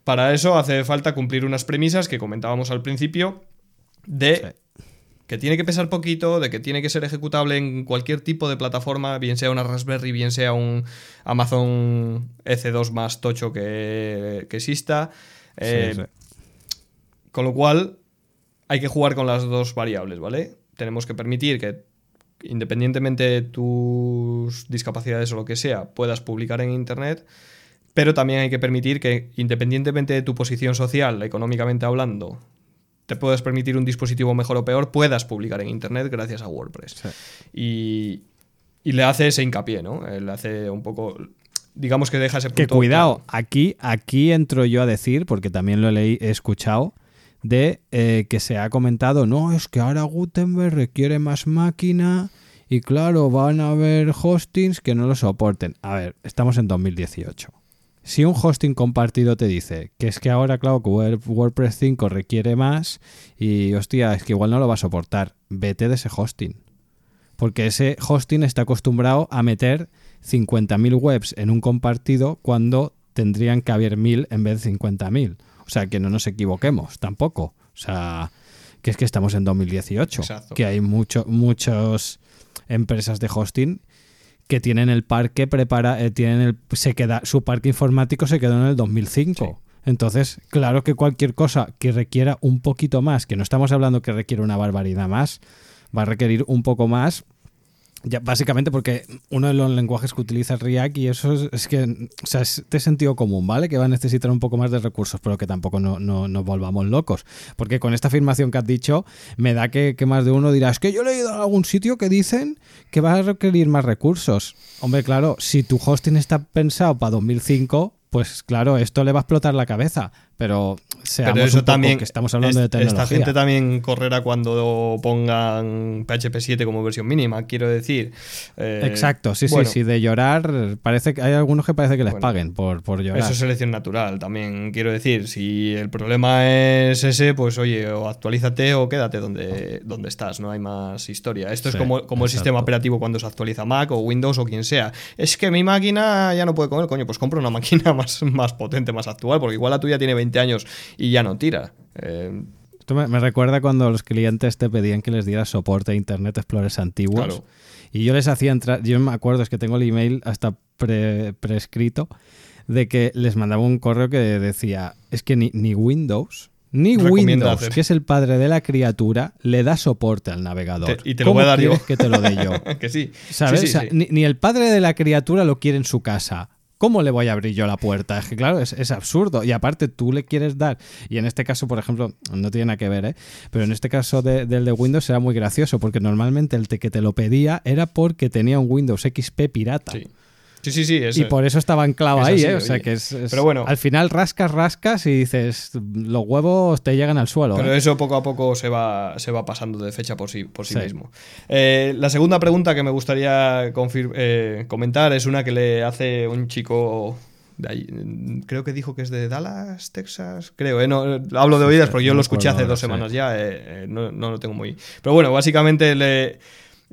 Para eso hace falta cumplir unas premisas que comentábamos al principio de sí. Que tiene que pesar poquito, de que tiene que ser ejecutable en cualquier tipo de plataforma, bien sea una Raspberry, bien sea un Amazon EC2 más tocho que, que exista. Eh, sí, con lo cual, hay que jugar con las dos variables, ¿vale? Tenemos que permitir que independientemente de tus discapacidades o lo que sea, puedas publicar en Internet, pero también hay que permitir que independientemente de tu posición social, económicamente hablando, te puedas permitir un dispositivo mejor o peor, puedas publicar en Internet gracias a WordPress. Sí. Y, y, le hace ese hincapié, ¿no? Le hace un poco... Digamos que deja ese punto... Que cuidado, claro. aquí, aquí entro yo a decir, porque también lo leí, he escuchado, de eh, que se ha comentado, no, es que ahora Gutenberg requiere más máquina y claro, van a haber hostings que no lo soporten. A ver, estamos en 2018 si un hosting compartido te dice que es que ahora, claro, que WordPress 5 requiere más y, hostia, es que igual no lo va a soportar, vete de ese hosting. Porque ese hosting está acostumbrado a meter 50.000 webs en un compartido cuando tendrían que haber 1.000 en vez de 50.000. O sea, que no nos equivoquemos tampoco. O sea, que es que estamos en 2018. Exacto. Que hay mucho, muchas empresas de hosting que tienen el parque prepara, eh, tienen el, se queda, su parque informático se quedó en el 2005. Sí. Entonces, claro que cualquier cosa que requiera un poquito más, que no estamos hablando que requiere una barbaridad más, va a requerir un poco más ya, básicamente porque uno de los lenguajes que utiliza React y eso es, que, o sea, es de sentido común, ¿vale? Que va a necesitar un poco más de recursos, pero que tampoco no, no, nos volvamos locos. Porque con esta afirmación que has dicho, me da que, que, más de uno dirá, es que yo he leído en algún sitio que dicen que va a requerir más recursos. Hombre, claro, si tu hosting está pensado para 2005, pues claro, esto le va a explotar la cabeza. Pero seamos Pero eso un también, que estamos hablando de tecnología. Esta gente también correrá cuando pongan PHP 7 como versión mínima, quiero decir. Eh, Exacto, sí, bueno, sí, sí, de llorar, parece que hay algunos que parece que les bueno, paguen por, por llorar. Eso es selección natural, también quiero decir, si el problema es ese, pues oye, o actualízate o quédate donde, donde estás, no hay más historia. Esto sí, es como, como el sistema operativo cuando se actualiza Mac o Windows o quien sea. Es que mi máquina ya no puede comer, coño, pues compra una máquina más, más potente, más actual, porque igual la tuya tiene 20 años y ya no tira. Eh, Esto me, me, recuerda cuando los clientes te pedían que les dieras soporte a Internet Explorers antiguos. Claro. Y yo les hacía entrar, yo me acuerdo, es que tengo el email hasta pre, prescrito, de que les mandaba un correo que decía, es que ni, ni Windows, ni Windows, hacer. que es el padre de la criatura, le da soporte al navegador. Te, y te lo voy a dar yo. que te lo dé yo? que sí. ¿Sabes? Sí, sí, o sea, ni, ni, el padre de la criatura lo quiere en su casa. ¿Cómo le voy a abrir yo la puerta? Es que claro, es, absurdo. Y aparte tú le quieres dar, y en este caso, por ejemplo, no tiene nada que ver, ¿eh? pero en este caso de, del de Windows era muy gracioso, porque normalmente el que te lo pedía era porque tenía un Windows XP pirata. Sí. Sí, sí, sí. Eso, y por eso estaba anclado ahí, ¿eh? O sea que es, es, Pero bueno. Al final rascas, rascas y dices, los huevos te llegan al suelo. Pero ¿eh? eso poco a poco se va, se va pasando de fecha por sí, por sí, sí. mismo. Eh, la segunda pregunta que me gustaría eh, comentar es una que le hace un chico de ahí, creo que dijo que es de Dallas, Texas, creo, ¿eh? no, hablo de oídas porque yo lo escuché hace dos semanas ya, eh, no, no, lo tengo muy... Pero bueno, básicamente le,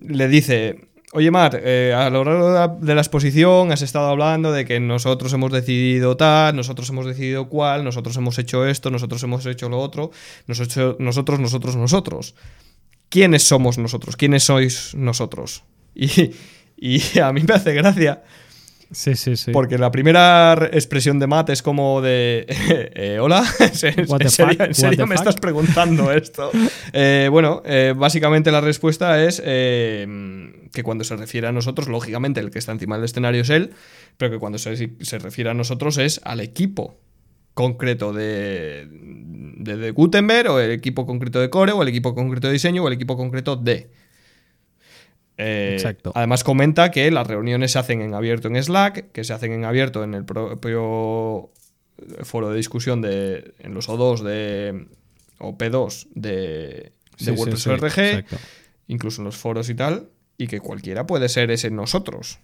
le dice, Oye, Mar, eh, a lo largo de la exposición has estado hablando de que nosotros hemos decidido tal, nosotros hemos decidido cual, nosotros hemos hecho esto, nosotros hemos hecho lo otro, nosotros, nosotros, nosotros, nosotros. ¿Quiénes somos nosotros? ¿Quiénes sois nosotros? Y, y a mí me hace gracia Sí, sí, sí. Porque la primera expresión de Matt es como de. eh, Hola, ¿en serio, en en me fuck? estás preguntando esto? Eh, bueno, eh, básicamente la respuesta es que cuando se refiere a nosotros, lógicamente el que está encima del escenario es él, pero que cuando se, se refiere a nosotros es al equipo concreto de, de, de Gutenberg, o el equipo concreto de Core, o el equipo concreto de diseño, o el equipo concreto de. Eh, Exacto. Además comenta que las reuniones se hacen en abierto en Slack, que se hacen en abierto en el propio foro de discusión de en los O2 de o P2 de, Sí, WordPress sí, exacto. incluso en los foros y tal, y que cualquiera puede ser ese nosotros.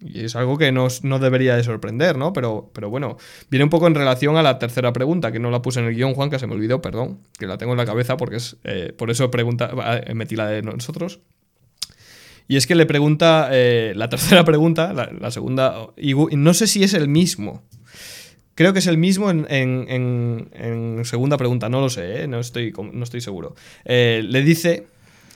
Y es algo que nos, no debería de sorprender, ¿no? Pero, pero bueno, viene un poco en relación a la tercera pregunta, que no la puse en el guion, Juan, que se me olvidó, perdón, que la tengo en la cabeza porque es eh, por eso pregunta, eh, metí la de nosotros. Y es que le pregunta, eh, la tercera pregunta, la, segunda, y no sé si es el mismo. Creo que es el mismo en, en- segunda pregunta, no lo sé, ¿eh? no, estoy, no estoy seguro. Eh, le dice,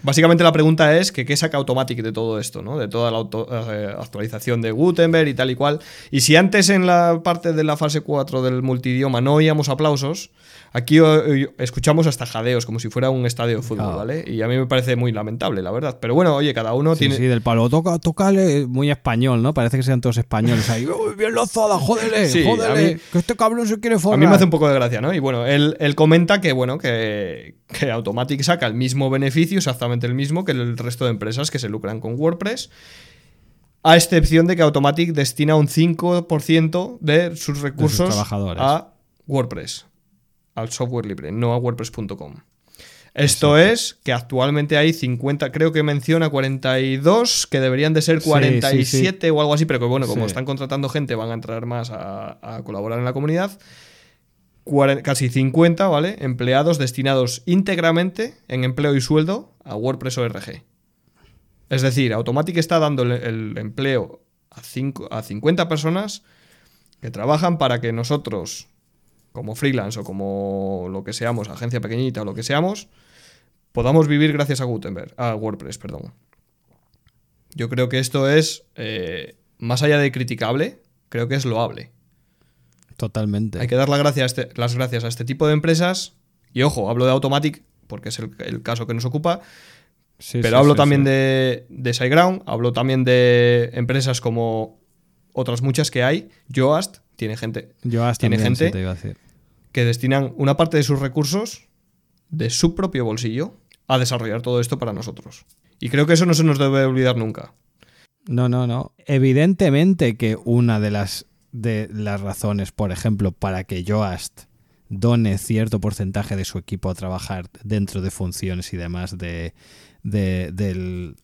básicamente la pregunta es que qué saca Automatic de todo esto, ¿no? de toda la auto- eh, actualización de Gutenberg y tal y cual. Y si antes en la parte de la fase 4 del multidioma no oíamos aplausos, aquí eh, escuchamos hasta jadeos, como si fuera un estadio de fútbol, Ah. ¿vale? Y a mí me parece muy lamentable, la verdad. Pero bueno, oye, cada uno Sí, tiene... sí, del palo. Toca, tocale, muy español, ¿no? Parece que sean todos españoles ahí. "Uy, bien lanzada, jódele, Sí, jódele. mí- que este cabrón se quiere forrar. A mí me hace un poco de gracia, ¿no? Y bueno, él, él comenta que, bueno, que, que Automatic saca el mismo beneficio, exactamente el mismo que el resto de empresas que se lucran con WordPress, a excepción de que Automatic destina un 5% de sus recursos a WordPress, al software libre, no a WordPress.com. Esto es que actualmente hay 50, creo que menciona 42, que deberían de ser Sí, sí, sí. 47 o algo así, pero que bueno, como están contratando gente, van a entrar más a, a colaborar en la comunidad. Cuare- Casi 50, ¿vale? Empleados destinados íntegramente en empleo y sueldo a WordPress ORG. Es decir, Automatic está dando el, el empleo a, cinco- a 50 personas que trabajan para que nosotros, como freelance o como lo que seamos, agencia pequeñita o lo que seamos, podamos vivir gracias a Gutenberg, a WordPress, perdón. Yo creo que esto es, eh, más allá de criticable, creo que es loable. Totalmente. Hay que dar la gracia a este- las gracias a este tipo de empresas. Y ojo, hablo de Automatic porque es el, el caso que nos ocupa. Sí, pero sí, hablo sí, también de, de SiteGround, hablo también de empresas como otras muchas que hay. Yoast tiene gente Yo hasta tiene también, gente te iba a decir. que destinan una parte de sus recursos de su propio bolsillo a desarrollar todo esto para nosotros. Y creo que eso no se nos debe olvidar nunca. No, no, no. Evidentemente que una de las, de las razones, por ejemplo, para que Yoast done cierto porcentaje de su equipo a trabajar dentro de funciones y demás de, de- del,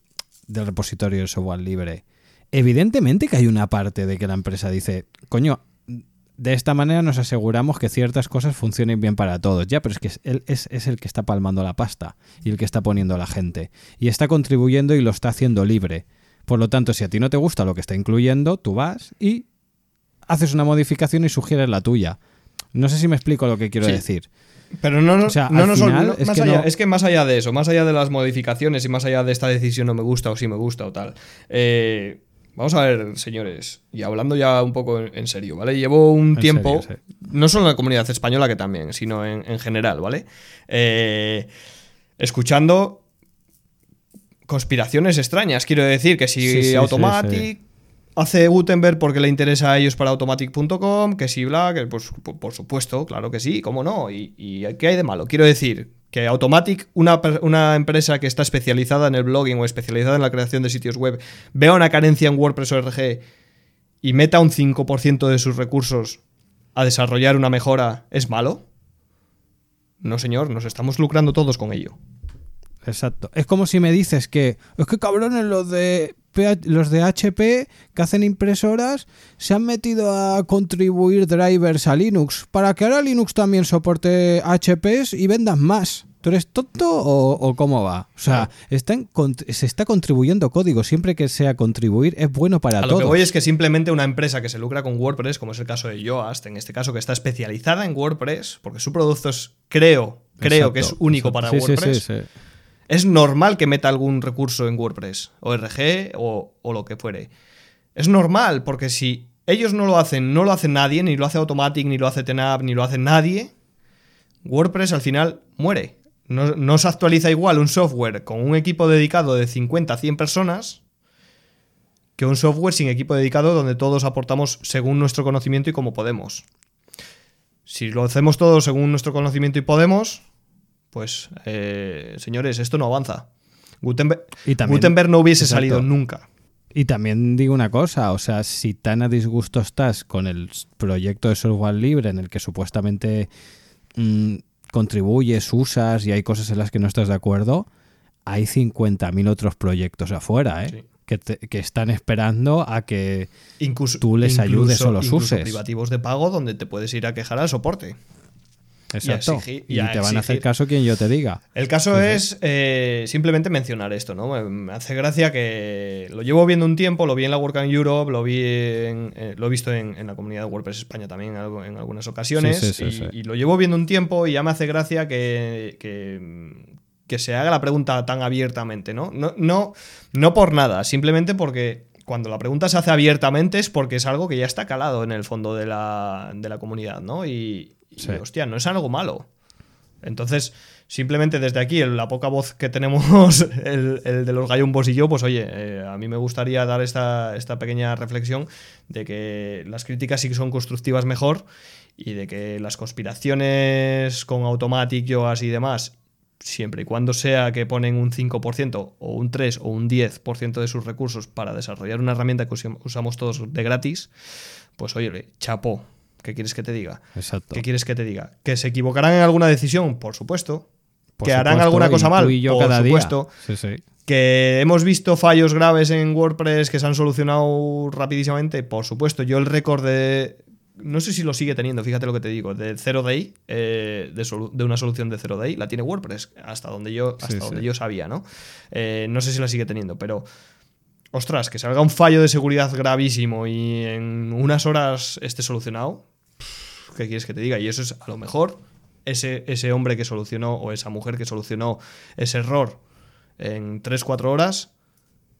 del repositorio de software libre, evidentemente que hay una parte de que la empresa dice, coño, de esta manera nos aseguramos que ciertas cosas funcionen bien para todos. Ya, pero es que él es, es el que está palmando la pasta y el que está poniendo a la gente. Y está contribuyendo y lo está haciendo libre. Por lo tanto, si a ti no te gusta lo que está incluyendo, tú vas y haces una modificación y sugieres la tuya. No sé si me explico lo que quiero Sí. decir. Pero no, no, O sea, no final ol- es más que allá- no- es que más allá de eso, más allá de las modificaciones y más allá de esta decisión no me gusta o sí me gusta o tal. eh, vamos a ver, señores, y hablando ya un poco en, en serio, ¿vale? Llevo un En tiempo, serio, no solo en la comunidad española que también, sino en, en general, ¿vale? Eh, escuchando conspiraciones extrañas, quiero decir, que si Sí, sí, Automatic sí, hace Gutenberg porque le interesa a ellos para automatic.com, que si bla, que pues por, supuesto, claro que sí, cómo no, y, ¿qué hay de malo? Quiero decir que Automatic, una, una empresa que está especializada en el blogging o especializada en la creación de sitios web, vea una carencia en WordPress ORG y meta un 5% de sus recursos a desarrollar una mejora, ¿es malo? No, señor, nos estamos lucrando todos con ello. Exacto. Es como si me dices que es que cabrones los de los de HP que hacen impresoras se han metido a contribuir drivers a Linux para que ahora Linux también soporte HPs y vendan más. ¿Tú eres tonto o, o cómo va? O sea, están se está contribuyendo código. Siempre que sea contribuir es bueno para A lo que voy es que simplemente una empresa que se lucra con WordPress, como es el caso de Yoast, en este caso que está especializada en WordPress, porque su producto es, creo, creo que es único exacto. para sí, WordPress, sí, sí. Es normal que meta algún recurso en WordPress, ORG o, o lo que fuere. Es normal, porque si ellos no lo hacen, no lo hace nadie, ni lo hace Automatic, ni lo hace Tenap, ni lo hace nadie, WordPress al final muere. No, se actualiza igual un software con un equipo dedicado de 50 a 100 personas que un software sin equipo dedicado donde todos aportamos según nuestro conocimiento y como podemos. Si lo hacemos todos según nuestro conocimiento y podemos, pues, eh, señores, esto no avanza. Gutenberg, Y también- Gutenberg no hubiese Exacto. salido nunca. Y también digo una cosa, o sea, si tan a disgusto estás con el proyecto de software libre en el que supuestamente mm, contribuyes, usas y hay cosas en las que no estás de acuerdo, hay 50.000 otros proyectos afuera, ¿eh? Sí. Que, te- que están esperando a que... Incluso, Tú les ayudes o los incluso uses. privativos de pago donde te puedes ir a quejar al soporte. Exacto. exigir- y te van a hacer caso quien yo te diga. El caso es eh, simplemente mencionar esto, ¿no? Me, hace gracia que lo llevo viendo un tiempo, lo vi en la WordCamp Europe, lo vi en- eh, lo he visto en, en la comunidad de WordPress España también en, algunas ocasiones Sí, sí, sí, y, sí. y lo llevo viendo un tiempo y ya me hace gracia que, que, que se haga la pregunta tan abiertamente, ¿no? No, no, no por nada, simplemente porque cuando la pregunta se hace abiertamente es porque es algo que ya está calado en el fondo de la, de la comunidad, ¿no? Y, y, hostia, no es algo malo. Entonces, simplemente desde aquí, la poca voz que tenemos, el, el de los gallumbos y yo, pues oye, eh, a mí me gustaría dar esta, esta pequeña reflexión de que las críticas sí que son constructivas mejor y de que las conspiraciones con Automatic, y demás, siempre y cuando sea que ponen un 5% o un 3 o un 10% de sus recursos para desarrollar una herramienta que usamos todos de gratis, pues oye, chapó, ¿qué quieres que te diga? Exacto. ¿Qué quieres que te diga? ¿Que se equivocarán en alguna decisión? Por supuesto. Por ¿Que harán alguna cosa mal? y yo Por cada día. supuesto. Sí, sí. ¿Que hemos visto fallos graves en WordPress que se han solucionado rapidísimamente? Por supuesto. Yo el récord de... No sé si lo sigue teniendo, fíjate lo que te digo. De 0 day, eh, de, solu- de una solución de 0 day, la tiene WordPress, hasta donde yo, hasta Sí, donde yo sabía, ¿no? Eh, no sé si la sigue teniendo, pero... Ostras, que salga un fallo de seguridad gravísimo y en unas horas esté solucionado, ¿qué quieres que te diga? Y eso es a lo mejor ese, ese hombre que solucionó o esa mujer que solucionó ese error en 3-4 horas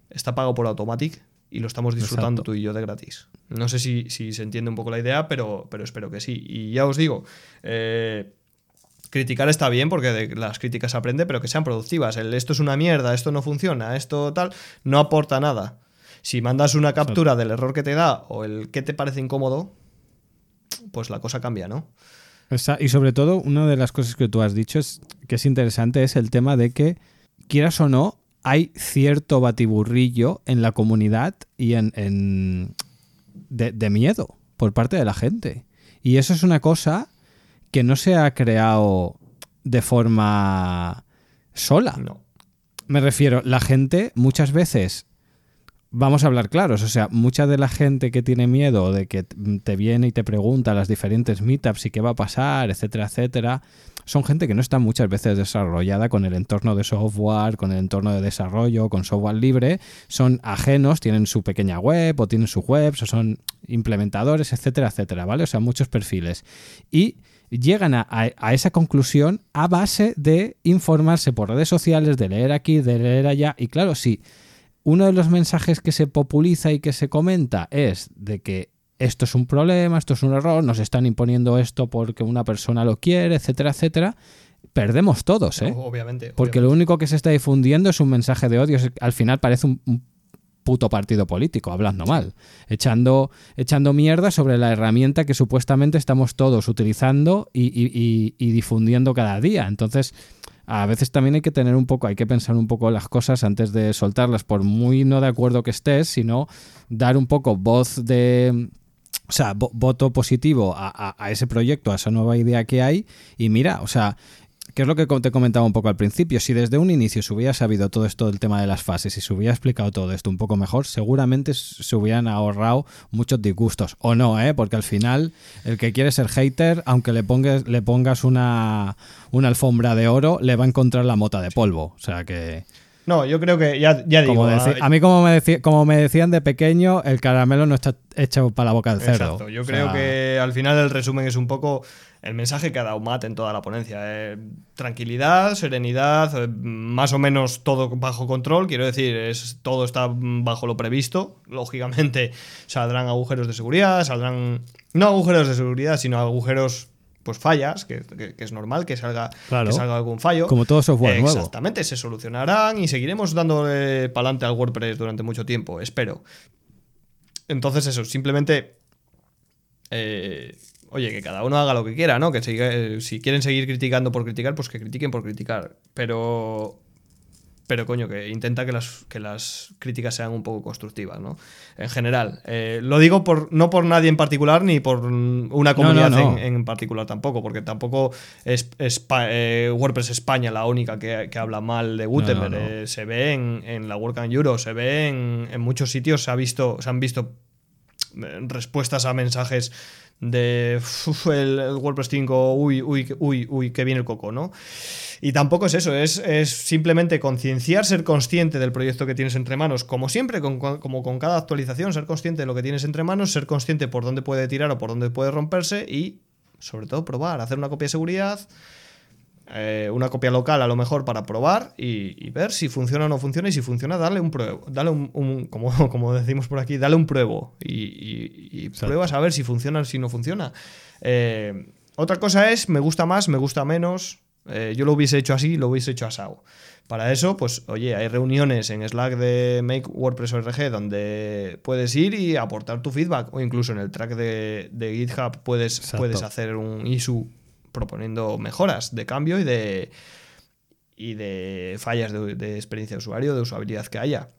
está pago por Automatic y lo estamos disfrutando Exacto. tú y yo de gratis. No sé si, si se entiende un poco la idea, pero, pero espero que sí. Y ya os digo, eh, criticar está bien porque de las críticas se aprende, pero que sean productivas. El esto es una mierda, esto no funciona, esto tal, no aporta nada. Si mandas una captura del error que te da o el que te parece incómodo, pues la cosa cambia, ¿no? Esa- y sobre todo, una de las cosas que tú has dicho es que es interesante es el tema de que, quieras o no, hay cierto batiburrillo en la comunidad y en, en- de, de miedo por parte de la gente. Y eso es una cosa que no se ha creado de forma sola. No. Me refiero, la gente muchas veces, vamos a hablar claros, o sea, mucha de la gente que tiene miedo de que te viene y te pregunta las diferentes meetups y qué va a pasar, etcétera, etcétera, son gente que no está muchas veces desarrollada con el entorno de software, con el entorno de desarrollo, con software libre, son ajenos, tienen su pequeña web o tienen su web, o son implementadores, etcétera, etcétera, ¿vale? O sea, muchos perfiles. Y llegan a, esa conclusión a base de informarse por redes sociales, de leer aquí, de leer allá. Y claro, si uno de los mensajes que se populiza y que se comenta es de que esto es un problema, esto es un error, nos están imponiendo esto porque una persona lo quiere, etcétera, etcétera, perdemos todos, ¿eh? Obviamente. Porque lo único que se está difundiendo es un mensaje de odio. Al final parece un, un puto partido político, hablando mal. Echando, echando mierda sobre la herramienta que supuestamente estamos todos utilizando y, y- y- y difundiendo cada día. Entonces, a veces también hay que tener un poco, hay que pensar un poco las cosas antes de soltarlas, por muy no de acuerdo que estés, sino dar un poco voz de. O sea, vo- voto positivo a, a- a ese proyecto, a esa nueva idea que hay. Y mira, o sea, que es lo que te comentaba un poco al principio, si desde un inicio se hubiera sabido todo esto del tema de las fases y se hubiera explicado todo esto un poco mejor, seguramente se hubieran ahorrado muchos disgustos. O no, ¿eh? Porque al final, el que quiere ser hater, aunque le pongas, le pongas una, una alfombra de oro, le va a encontrar la mota de polvo. O sea que... No, yo creo que ya, ya digo. Como a mí, como me, deci- como me decían de pequeño, el caramelo no está hecho para la boca del cerdo. Exacto. Yo O creo sea, que al final el resumen es un poco el mensaje que ha dado Matt en toda la ponencia. eh, tranquilidad, serenidad, eh, más o menos todo bajo control. Quiero decir, es, todo está bajo lo previsto. Lógicamente saldrán agujeros de seguridad, saldrán... No agujeros de seguridad, sino agujeros... Pues fallas, que, que- que es normal que salga, Claro. que salga algún fallo. Como todo software nuevo. Exactamente, se solucionarán y seguiremos dándole para adelante al WordPress durante mucho tiempo, espero. Entonces, eso, simplemente. eh, oye, que cada uno haga lo que quiera, ¿no? Que si quieren seguir criticando por criticar, pues que critiquen por criticar. Pero. Pero coño, que intenta que las, que las críticas sean un poco constructivas, ¿no? En general. Eh, lo digo por, no por nadie en particular ni por una comunidad no. En, en particular tampoco, porque tampoco es, es eh, WordPress España la única que, que habla mal de Gutenberg. Eh, se ve en, en la WordCamp Euro, se ve en, en muchos sitios, se, ha visto, se han visto respuestas a mensajes de "Uf, el, el WordPress 5, uy, uy, uy, uy, que viene el coco, ¿no? Y tampoco es eso, es, es simplemente concienciar, ser consciente del proyecto que tienes entre manos, como siempre, como con cada actualización, ser consciente de lo que tienes entre manos, ser consciente por dónde puede tirar o por dónde puede romperse y, sobre todo, probar, hacer una copia de seguridad, eh, una copia local a lo mejor para probar y, y ver si funciona o no funciona y si funciona darle un pruebo, dale un, un- como, como decimos por aquí, dale un pruebo y, y- pruebas a ver si funciona o si no funciona. Eh, otra cosa es, me gusta más, me gusta menos, eh, yo lo hubiese hecho así, lo hubiese hecho asado. Para eso, pues, oye, hay reuniones en Slack de Make WordPress ORG donde puedes ir y aportar tu feedback, o incluso en el track de, de GitHub puedes, Exacto. puedes hacer un issue proponiendo mejoras de cambio y de, y de fallas de, experiencia de usuario, de usabilidad que haya.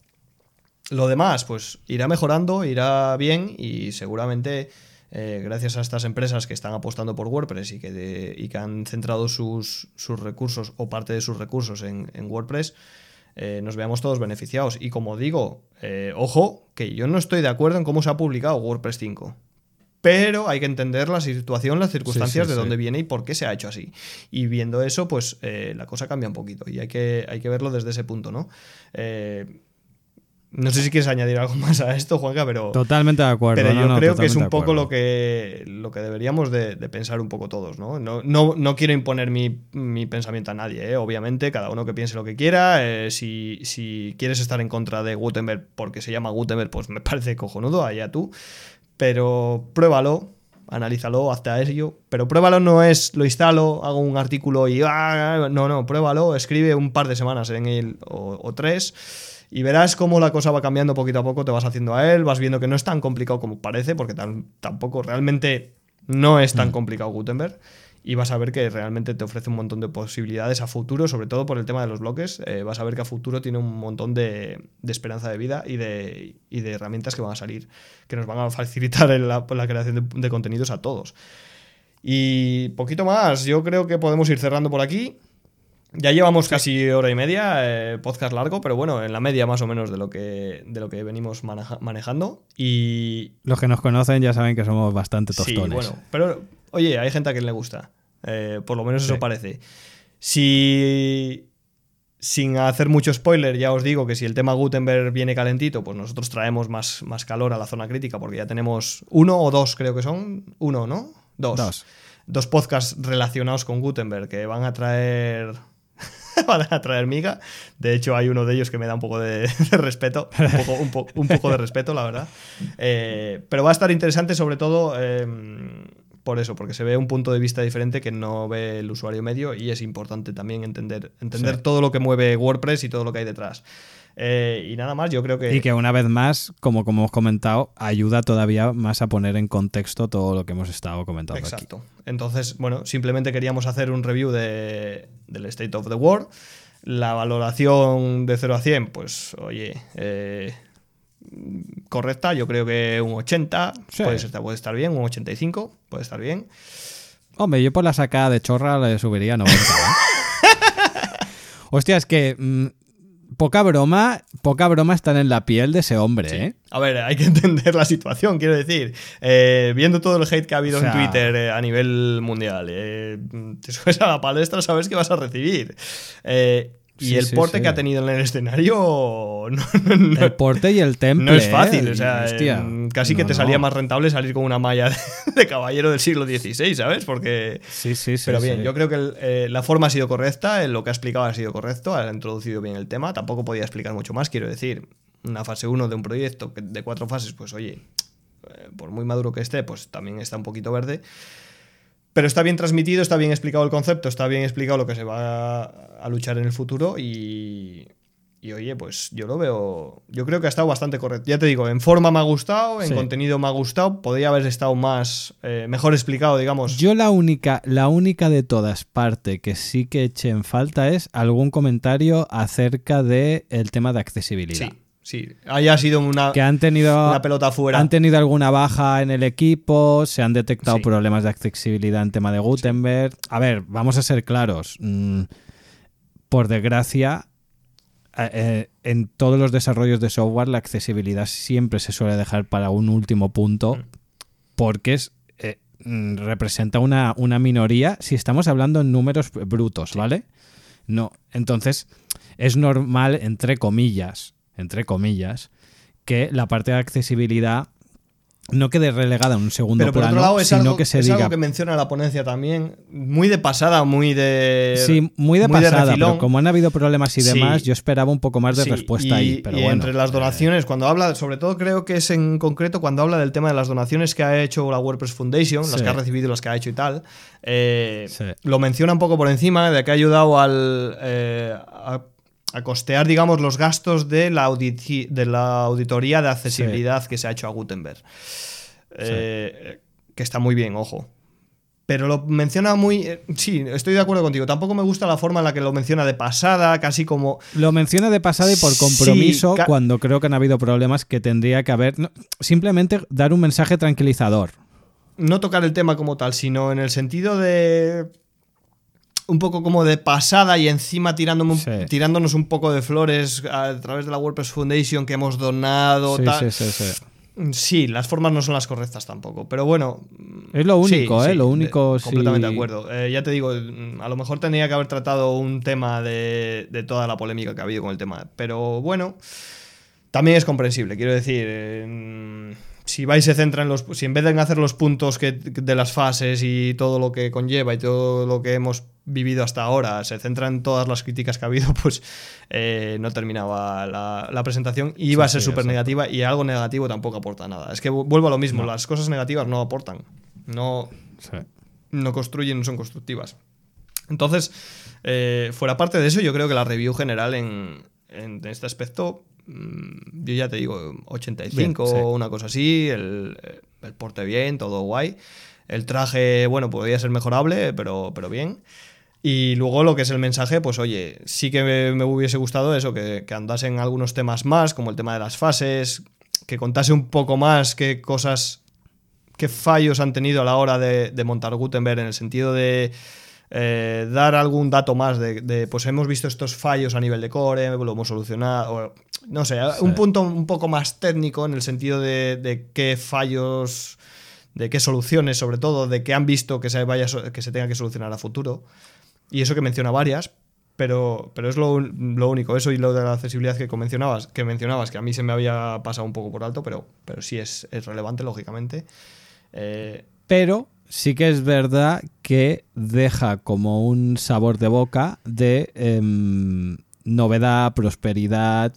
Lo demás, pues irá mejorando, irá bien y seguramente eh, gracias a estas empresas que están apostando por WordPress y que, y que han centrado sus, sus recursos o parte de sus recursos en, en WordPress, eh, nos veamos todos beneficiados. Y como digo, eh, ojo, que yo no estoy de acuerdo en cómo se ha publicado WordPress 5. Pero hay que entender la situación, las circunstancias sí, de sí. dónde viene y por qué se ha hecho así. Y viendo eso, pues eh, la cosa cambia un poquito. Y hay que, hay que verlo desde ese punto, ¿no? Eh, no sé si quieres añadir algo más a esto, Juanca, pero, Totalmente de acuerdo. pero yo no, creo que es un poco lo que, lo que deberíamos de, de pensar un poco todos, ¿no? No, no, no quiero imponer mi, mi pensamiento a nadie, ¿eh? obviamente, cada uno que piense lo que quiera. eh, si, si quieres estar en contra de Gutenberg porque se llama Gutenberg, pues me parece cojonudo, allá tú. Pero pruébalo, analízalo, hazte a ello. Pero pruébalo no es lo instalo, hago un artículo y. ah, no, no, pruébalo, escribe un par de semanas en él o, o tres. Y verás cómo la cosa va cambiando poquito a poco, te vas haciendo a él, vas viendo que no es tan complicado como parece, porque tan- tampoco realmente no es tan complicado Gutenberg. Y vas a ver que realmente te ofrece un montón de posibilidades a futuro, sobre todo por el tema de los bloques. eh, vas a ver que a futuro tiene un montón de, esperanza de vida y de, herramientas que van a salir, que nos van a facilitar la, creación de contenidos a todos. Y poquito más, yo creo que podemos ir cerrando por aquí. Ya llevamos casi hora y media, eh, podcast largo, pero bueno, en la media más o menos de lo que, de lo que venimos maneja- manejando. Y, Los que nos conocen ya saben que somos bastante Sí, tostones. bueno, pero oye, hay gente a quien le gusta. Eh, por lo menos eso Sí. parece. Si. Sin hacer mucho spoiler, ya os digo que si el tema Gutenberg viene calentito, pues nosotros traemos más, más calor a la zona crítica, porque ya tenemos uno o dos, creo que son. Uno, ¿no? Dos. Dos. Dos podcasts relacionados con Gutenberg que van a traer. van a traer miga. De hecho, hay uno de ellos que me da un poco de, de respeto. Un poco, un po- un poco de respeto, la verdad. Eh, pero va a estar interesante, sobre todo. eh, por eso, porque se ve un punto de vista diferente que no ve el usuario medio y es importante también entender, entender Sí. todo lo que mueve WordPress y todo lo que hay detrás. Eh, y nada más, yo creo que... Y que una vez más, como, como hemos comentado, ayuda todavía más a poner en contexto todo lo que hemos estado comentando aquí. Exacto. Entonces, bueno, simplemente queríamos hacer un review de, del State of the World. La valoración de 0 a 100, pues, oye, eh, correcta. Yo creo que un 80 Sí. puede, ser- puede estar bien, un 85 puede estar bien. Hombre, yo por la sacada de chorra le subiría 90. ¿eh? Hostia, es que mm, poca broma, poca broma estar en la piel de ese hombre, ¿eh? A ver, hay que entender la situación, quiero decir. Eh, viendo todo el hate que ha habido O sea- en Twitter eh, a nivel mundial, eh, te subes a la palestra, sabes que vas a recibir. Y Sí, el sí, porte sí. que ha tenido en el escenario no, no- no- El porte y el temple. no es fácil. ¿eh? O sea, Hostia. casi que te salía más rentable salir con una malla de, de caballero del siglo XVI, ¿sabes? Porque... Sí, sí, sí. Pero bien, sí. yo creo que el- eh, la forma ha sido correcta, lo que ha explicado ha sido correcto, ha introducido bien el tema, tampoco podía explicar mucho más, quiero decir, una fase 1 de un proyecto de cuatro fases, pues oye, eh, por muy maduro que esté, pues también está un poquito verde. Pero está bien transmitido, está bien explicado el concepto, está bien explicado lo que se va a, luchar en el futuro y, y, oye, pues yo lo veo, yo creo que ha estado bastante correcto. Ya te digo, en forma me ha gustado, en Sí. contenido me ha gustado, podría haber estado más, eh, mejor explicado, digamos. Yo la única, la única de todas parte que sí que eché en falta es algún comentario acerca del el tema de accesibilidad. Sí, sí. Haya sido una, Que han tenido, una pelota fuera. han tenido alguna baja en el equipo, se han detectado Sí. problemas de accesibilidad en tema de Gutenberg. A ver, vamos a ser claros. mm, por desgracia, eh, eh, en todos los desarrollos de software la accesibilidad siempre se suele dejar para un último punto Mm. porque es, eh, mm, representa una, una minoría si estamos hablando en números brutos, ¿vale? No, entonces es normal, entre comillas, entre comillas, que la parte de accesibilidad no quede relegada en un segundo Pero por plano, otro lado, es, sino algo, que se es diga algo que menciona la ponencia también. Muy de pasada, muy de. Sí, muy de pasada, refilón. pero como han habido problemas y Sí. demás, yo esperaba un poco más de Sí, respuesta y, ahí. Pero y bueno, entre las eh, donaciones, cuando habla, sobre todo creo que es en concreto cuando habla del tema de las donaciones que ha hecho la WordPress Foundation, las que ha recibido y las que ha hecho y tal, eh, lo menciona un poco por encima de que ha ayudado al, eh, a, a costear, digamos, los gastos de la, de la auditoría de accesibilidad que se ha hecho a Gutenberg. Eh, Que está muy bien, ojo. Pero lo menciona muy... eh, sí, estoy de acuerdo contigo. Tampoco me gusta la forma en la que lo menciona de pasada, casi como... Lo menciona de pasada y por compromiso cuando creo que han habido problemas que tendría que haber. no, simplemente dar un mensaje tranquilizador. no tocar el tema como tal, sino en el sentido de. Un poco como de pasada y encima tirándome un- Sí. tirándonos un poco de flores a través de la WordPress Foundation que hemos donado. Sí, tal. sí, sí, sí. Sí, las formas no son las correctas tampoco. Pero bueno. Es lo único, sí, ¿eh? Lo único. de- completamente de acuerdo. Eh, ya te digo, mm, a lo mejor tendría que haber tratado un tema de, de toda la polémica que ha habido con el tema. Pero bueno, también es comprensible. Quiero decir, eh, si vais se centra en los. Si en vez de hacer los puntos que, de las fases y todo lo que conlleva y todo lo que hemos vivido hasta ahora, se centra en todas las críticas que ha habido, pues eh, no terminaba la, la presentación. Y iba Sí, a ser súper negativa y algo negativo tampoco aporta nada. Es que vu- vuelvo a lo mismo, las cosas negativas no aportan. No, Sí. no construyen, no son constructivas. Entonces, eh, fuera parte de eso, yo creo que la review general en, en este aspecto, yo ya te digo, 85 Bien, sí. o una cosa así, el, el porte bien, todo guay. El traje, bueno, podría ser mejorable, pero, pero bien. Y luego lo que es el mensaje, pues oye, sí que me, me hubiese gustado eso, que, que andasen algunos temas más, como el tema de las fases, que contase un poco más qué cosas, qué fallos han tenido a la hora de, de montar Gutenberg, en el sentido de eh, dar algún dato más de, de, pues hemos visto estos fallos a nivel de core, lo hemos solucionado, o, no sé, un punto un poco más técnico en el sentido de, de qué fallos, de qué soluciones, sobre todo, de qué han visto que se, vaya, que se tenga que solucionar a futuro. Y eso que menciona varias, pero, pero es lo, lo, único. Eso y lo de la accesibilidad que mencionabas, que mencionabas, que a mí se me había pasado un poco por alto, pero, pero sí es, es relevante, lógicamente. Eh, pero sí que es verdad que deja como un sabor de boca de eh, novedad, prosperidad.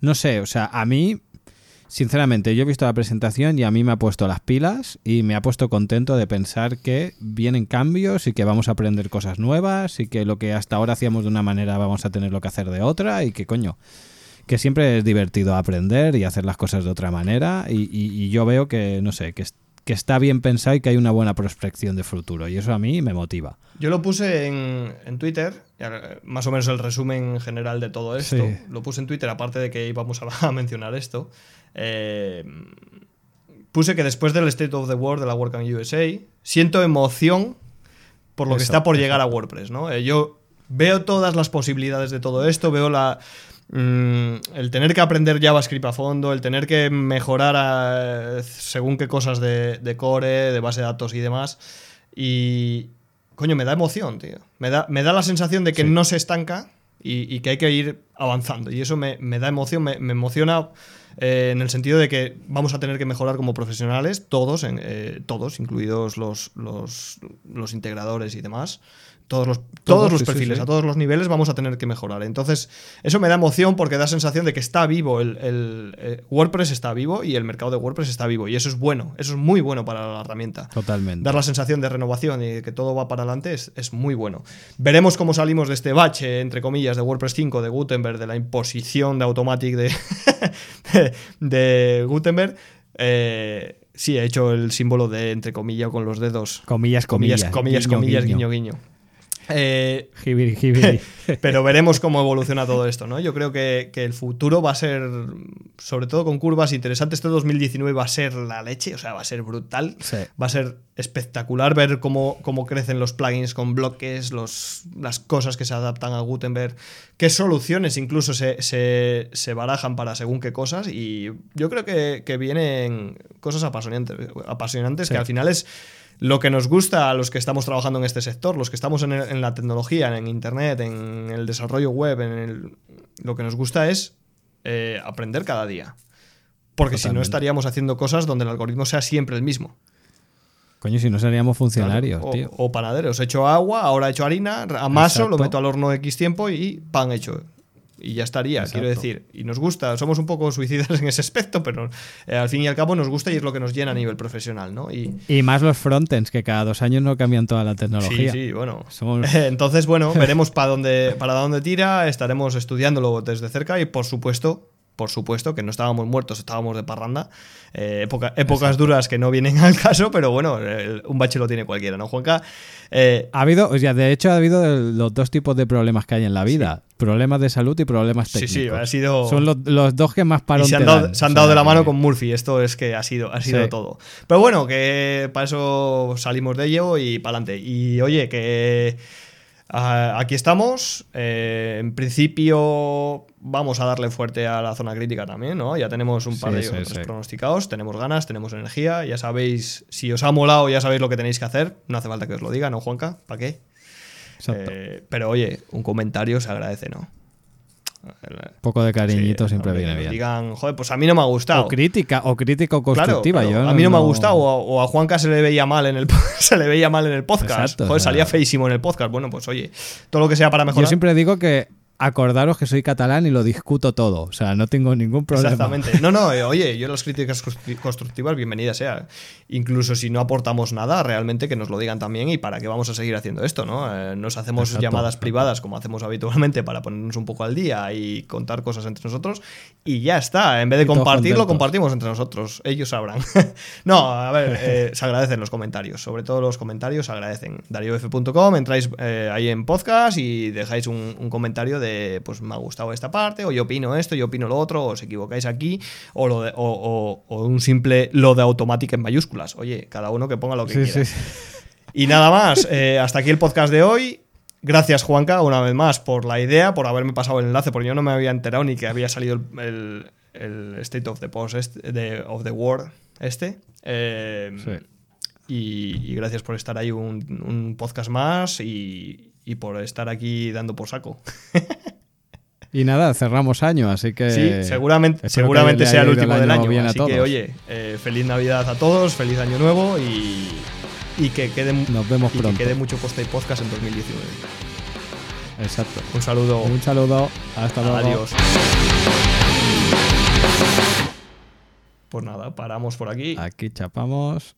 No sé, o sea, a mí Sinceramente, yo he visto la presentación y a mí me ha puesto las pilas y me ha puesto contento de pensar que vienen cambios y que vamos a aprender cosas nuevas y que lo que hasta ahora hacíamos de una manera vamos a tenerlo que hacer de otra y que coño, que siempre es divertido aprender y hacer las cosas de otra manera y, y, y yo veo que, no sé, que, que, está bien pensado y que hay una buena prospección de futuro y eso a mí me motiva. Yo lo puse en, en Twitter, más o menos el resumen general de todo esto. Sí. Lo puse en Twitter, aparte de que íbamos a, mencionar esto. Eh, puse que después del State of the World de la WordCamp USA, siento emoción por lo eso, que está por eso. llegar a WordPress. ¿no? Eh, yo veo todas las posibilidades de todo esto, veo la, el tener que aprender JavaScript a fondo, el tener que mejorar a, según qué cosas de, de, core, de base de datos y demás. Y, coño, me da emoción, tío. Me da, me da la sensación de que sí. no se estanca y, y, que hay que ir avanzando. Y eso me, me da emoción, me, me emociona eh, en el sentido de que vamos a tener que mejorar como profesionales, todos, eh, todos incluidos los, los, los integradores y demás todos los, todos, los perfiles, a todos los niveles vamos a tener que mejorar. Entonces, eso me da emoción porque da sensación de que está vivo, el, eh, WordPress está vivo y el mercado de WordPress está vivo. Y eso es bueno, eso es muy bueno para la herramienta. Totalmente. Dar la sensación de renovación y que todo va para adelante es, es muy bueno. Veremos cómo salimos de este bache, entre comillas, de WordPress 5, de Gutenberg, de la imposición de Automatic de, de, Gutenberg. Eh, sí, he hecho el símbolo de entre comillas con los dedos. Comillas, comillas. Comillas, comillas, guiño. guiño. Eh, pero veremos cómo evoluciona todo esto, ¿no? Yo creo que, el futuro va a ser, sobre todo con curvas interesantes, este 2019 va a ser la leche, o sea, va a ser brutal, va a ser espectacular ver cómo, cómo crecen los plugins con bloques, los, las cosas que se adaptan a Gutenberg, qué soluciones incluso se, se, barajan para según qué cosas, y yo creo que, vienen cosas apasionantes, apasionantes que al final es lo que nos gusta a los que estamos trabajando en este sector, los que estamos en, la tecnología, en Internet, en el desarrollo web, en lo que nos gusta es eh, aprender cada día. Porque si no estaríamos haciendo cosas donde el algoritmo sea siempre el mismo. Coño, si no seríamos funcionarios, o, tío. O panaderos. He hecho agua, ahora he hecho harina, amaso, lo meto al horno X tiempo y pan hecho y ya estaría, quiero decir. Y nos gusta, somos un poco suicidas en ese aspecto, pero eh, al fin y al cabo nos gusta y es lo que nos llena a nivel profesional, ¿no? Y, y más los frontends, que cada dos años no cambian toda la tecnología. Sí, sí, bueno. Entonces, bueno, veremos para dónde, para dónde tira, estaremos estudiándolo desde cerca y, por supuesto, por supuesto, que no estábamos muertos, estábamos de parranda. Eh, épocas duras que no vienen al caso, pero bueno, un bache lo tiene cualquiera, ¿no, Juanca? Eh, ha habido, o sea, de hecho, ha habido los dos tipos de problemas que hay en la vida: problemas de salud y problemas técnicos. Sí, sí, ha sido. Son los, dos que más paran. se han dado, se han dado de la mano con Murphy. Esto es que ha sido, ha sido todo. Pero bueno, que para eso salimos de ello y para adelante. Y oye, que. Ah, aquí estamos. Eh, en principio vamos a darle fuerte a la zona crítica también, ¿no? Ya tenemos un par de sí, pronosticados, tenemos ganas, tenemos energía, ya sabéis, si os ha molado ya sabéis lo que tenéis que hacer, no hace falta que os lo diga, ¿no, Juanca? ¿Para qué? Eh, pero oye, un comentario se agradece, ¿no? Un poco de cariñito siempre viene bien. Digan, joder, pues a mí no me ha gustado. O crítica, o crítica constructiva. a mí no, me ha gustado, o, a Juanca se le veía mal en el se le veía mal en el podcast. joder, salía feísimo en el podcast. Bueno, pues oye, todo lo que sea para mejorar. Yo siempre digo que acordaros que soy catalán y lo discuto todo. O sea, no tengo ningún problema. Exactamente. No, no, eh, oye, yo las críticas constructivas, bienvenidas sea. Incluso si no aportamos nada, realmente que nos lo digan también y para qué vamos a seguir haciendo esto, ¿no? Eh, nos hacemos llamadas privadas como hacemos habitualmente para ponernos un poco al día y contar cosas entre nosotros y ya está. En vez de compartirlo, compartimos entre nosotros. Ellos sabrán. no, a ver, eh, se agradecen los comentarios. Sobre todo los comentarios se agradecen. DarioF.com, entráis ahí en podcast y dejáis un comentario de pues me ha gustado esta parte, o yo opino esto, yo opino lo otro, o os equivocáis aquí, o, lo o, un simple lo de automática en mayúsculas. Oye, cada uno que ponga lo que quiera. Y nada más, eh, hasta aquí el podcast de hoy. Gracias, Juanca, una vez más, por la idea, por haberme pasado el enlace, porque yo no me había enterado ni que había salido el, State of the Post este, de, of the World este. Eh, y, gracias por estar ahí un podcast más y, y por estar aquí dando por saco. Y nada, cerramos año, así que. Sí, seguramente, seguramente sea el último del año. Así que, oye, eh, feliz Navidad a todos, feliz Año Nuevo y, y que quede, Nos vemos y pronto. que quede mucho post y podcast en 2019. Exacto. Un saludo. Un saludo. Hasta luego. Adiós. Pues nada, paramos por aquí. Aquí chapamos.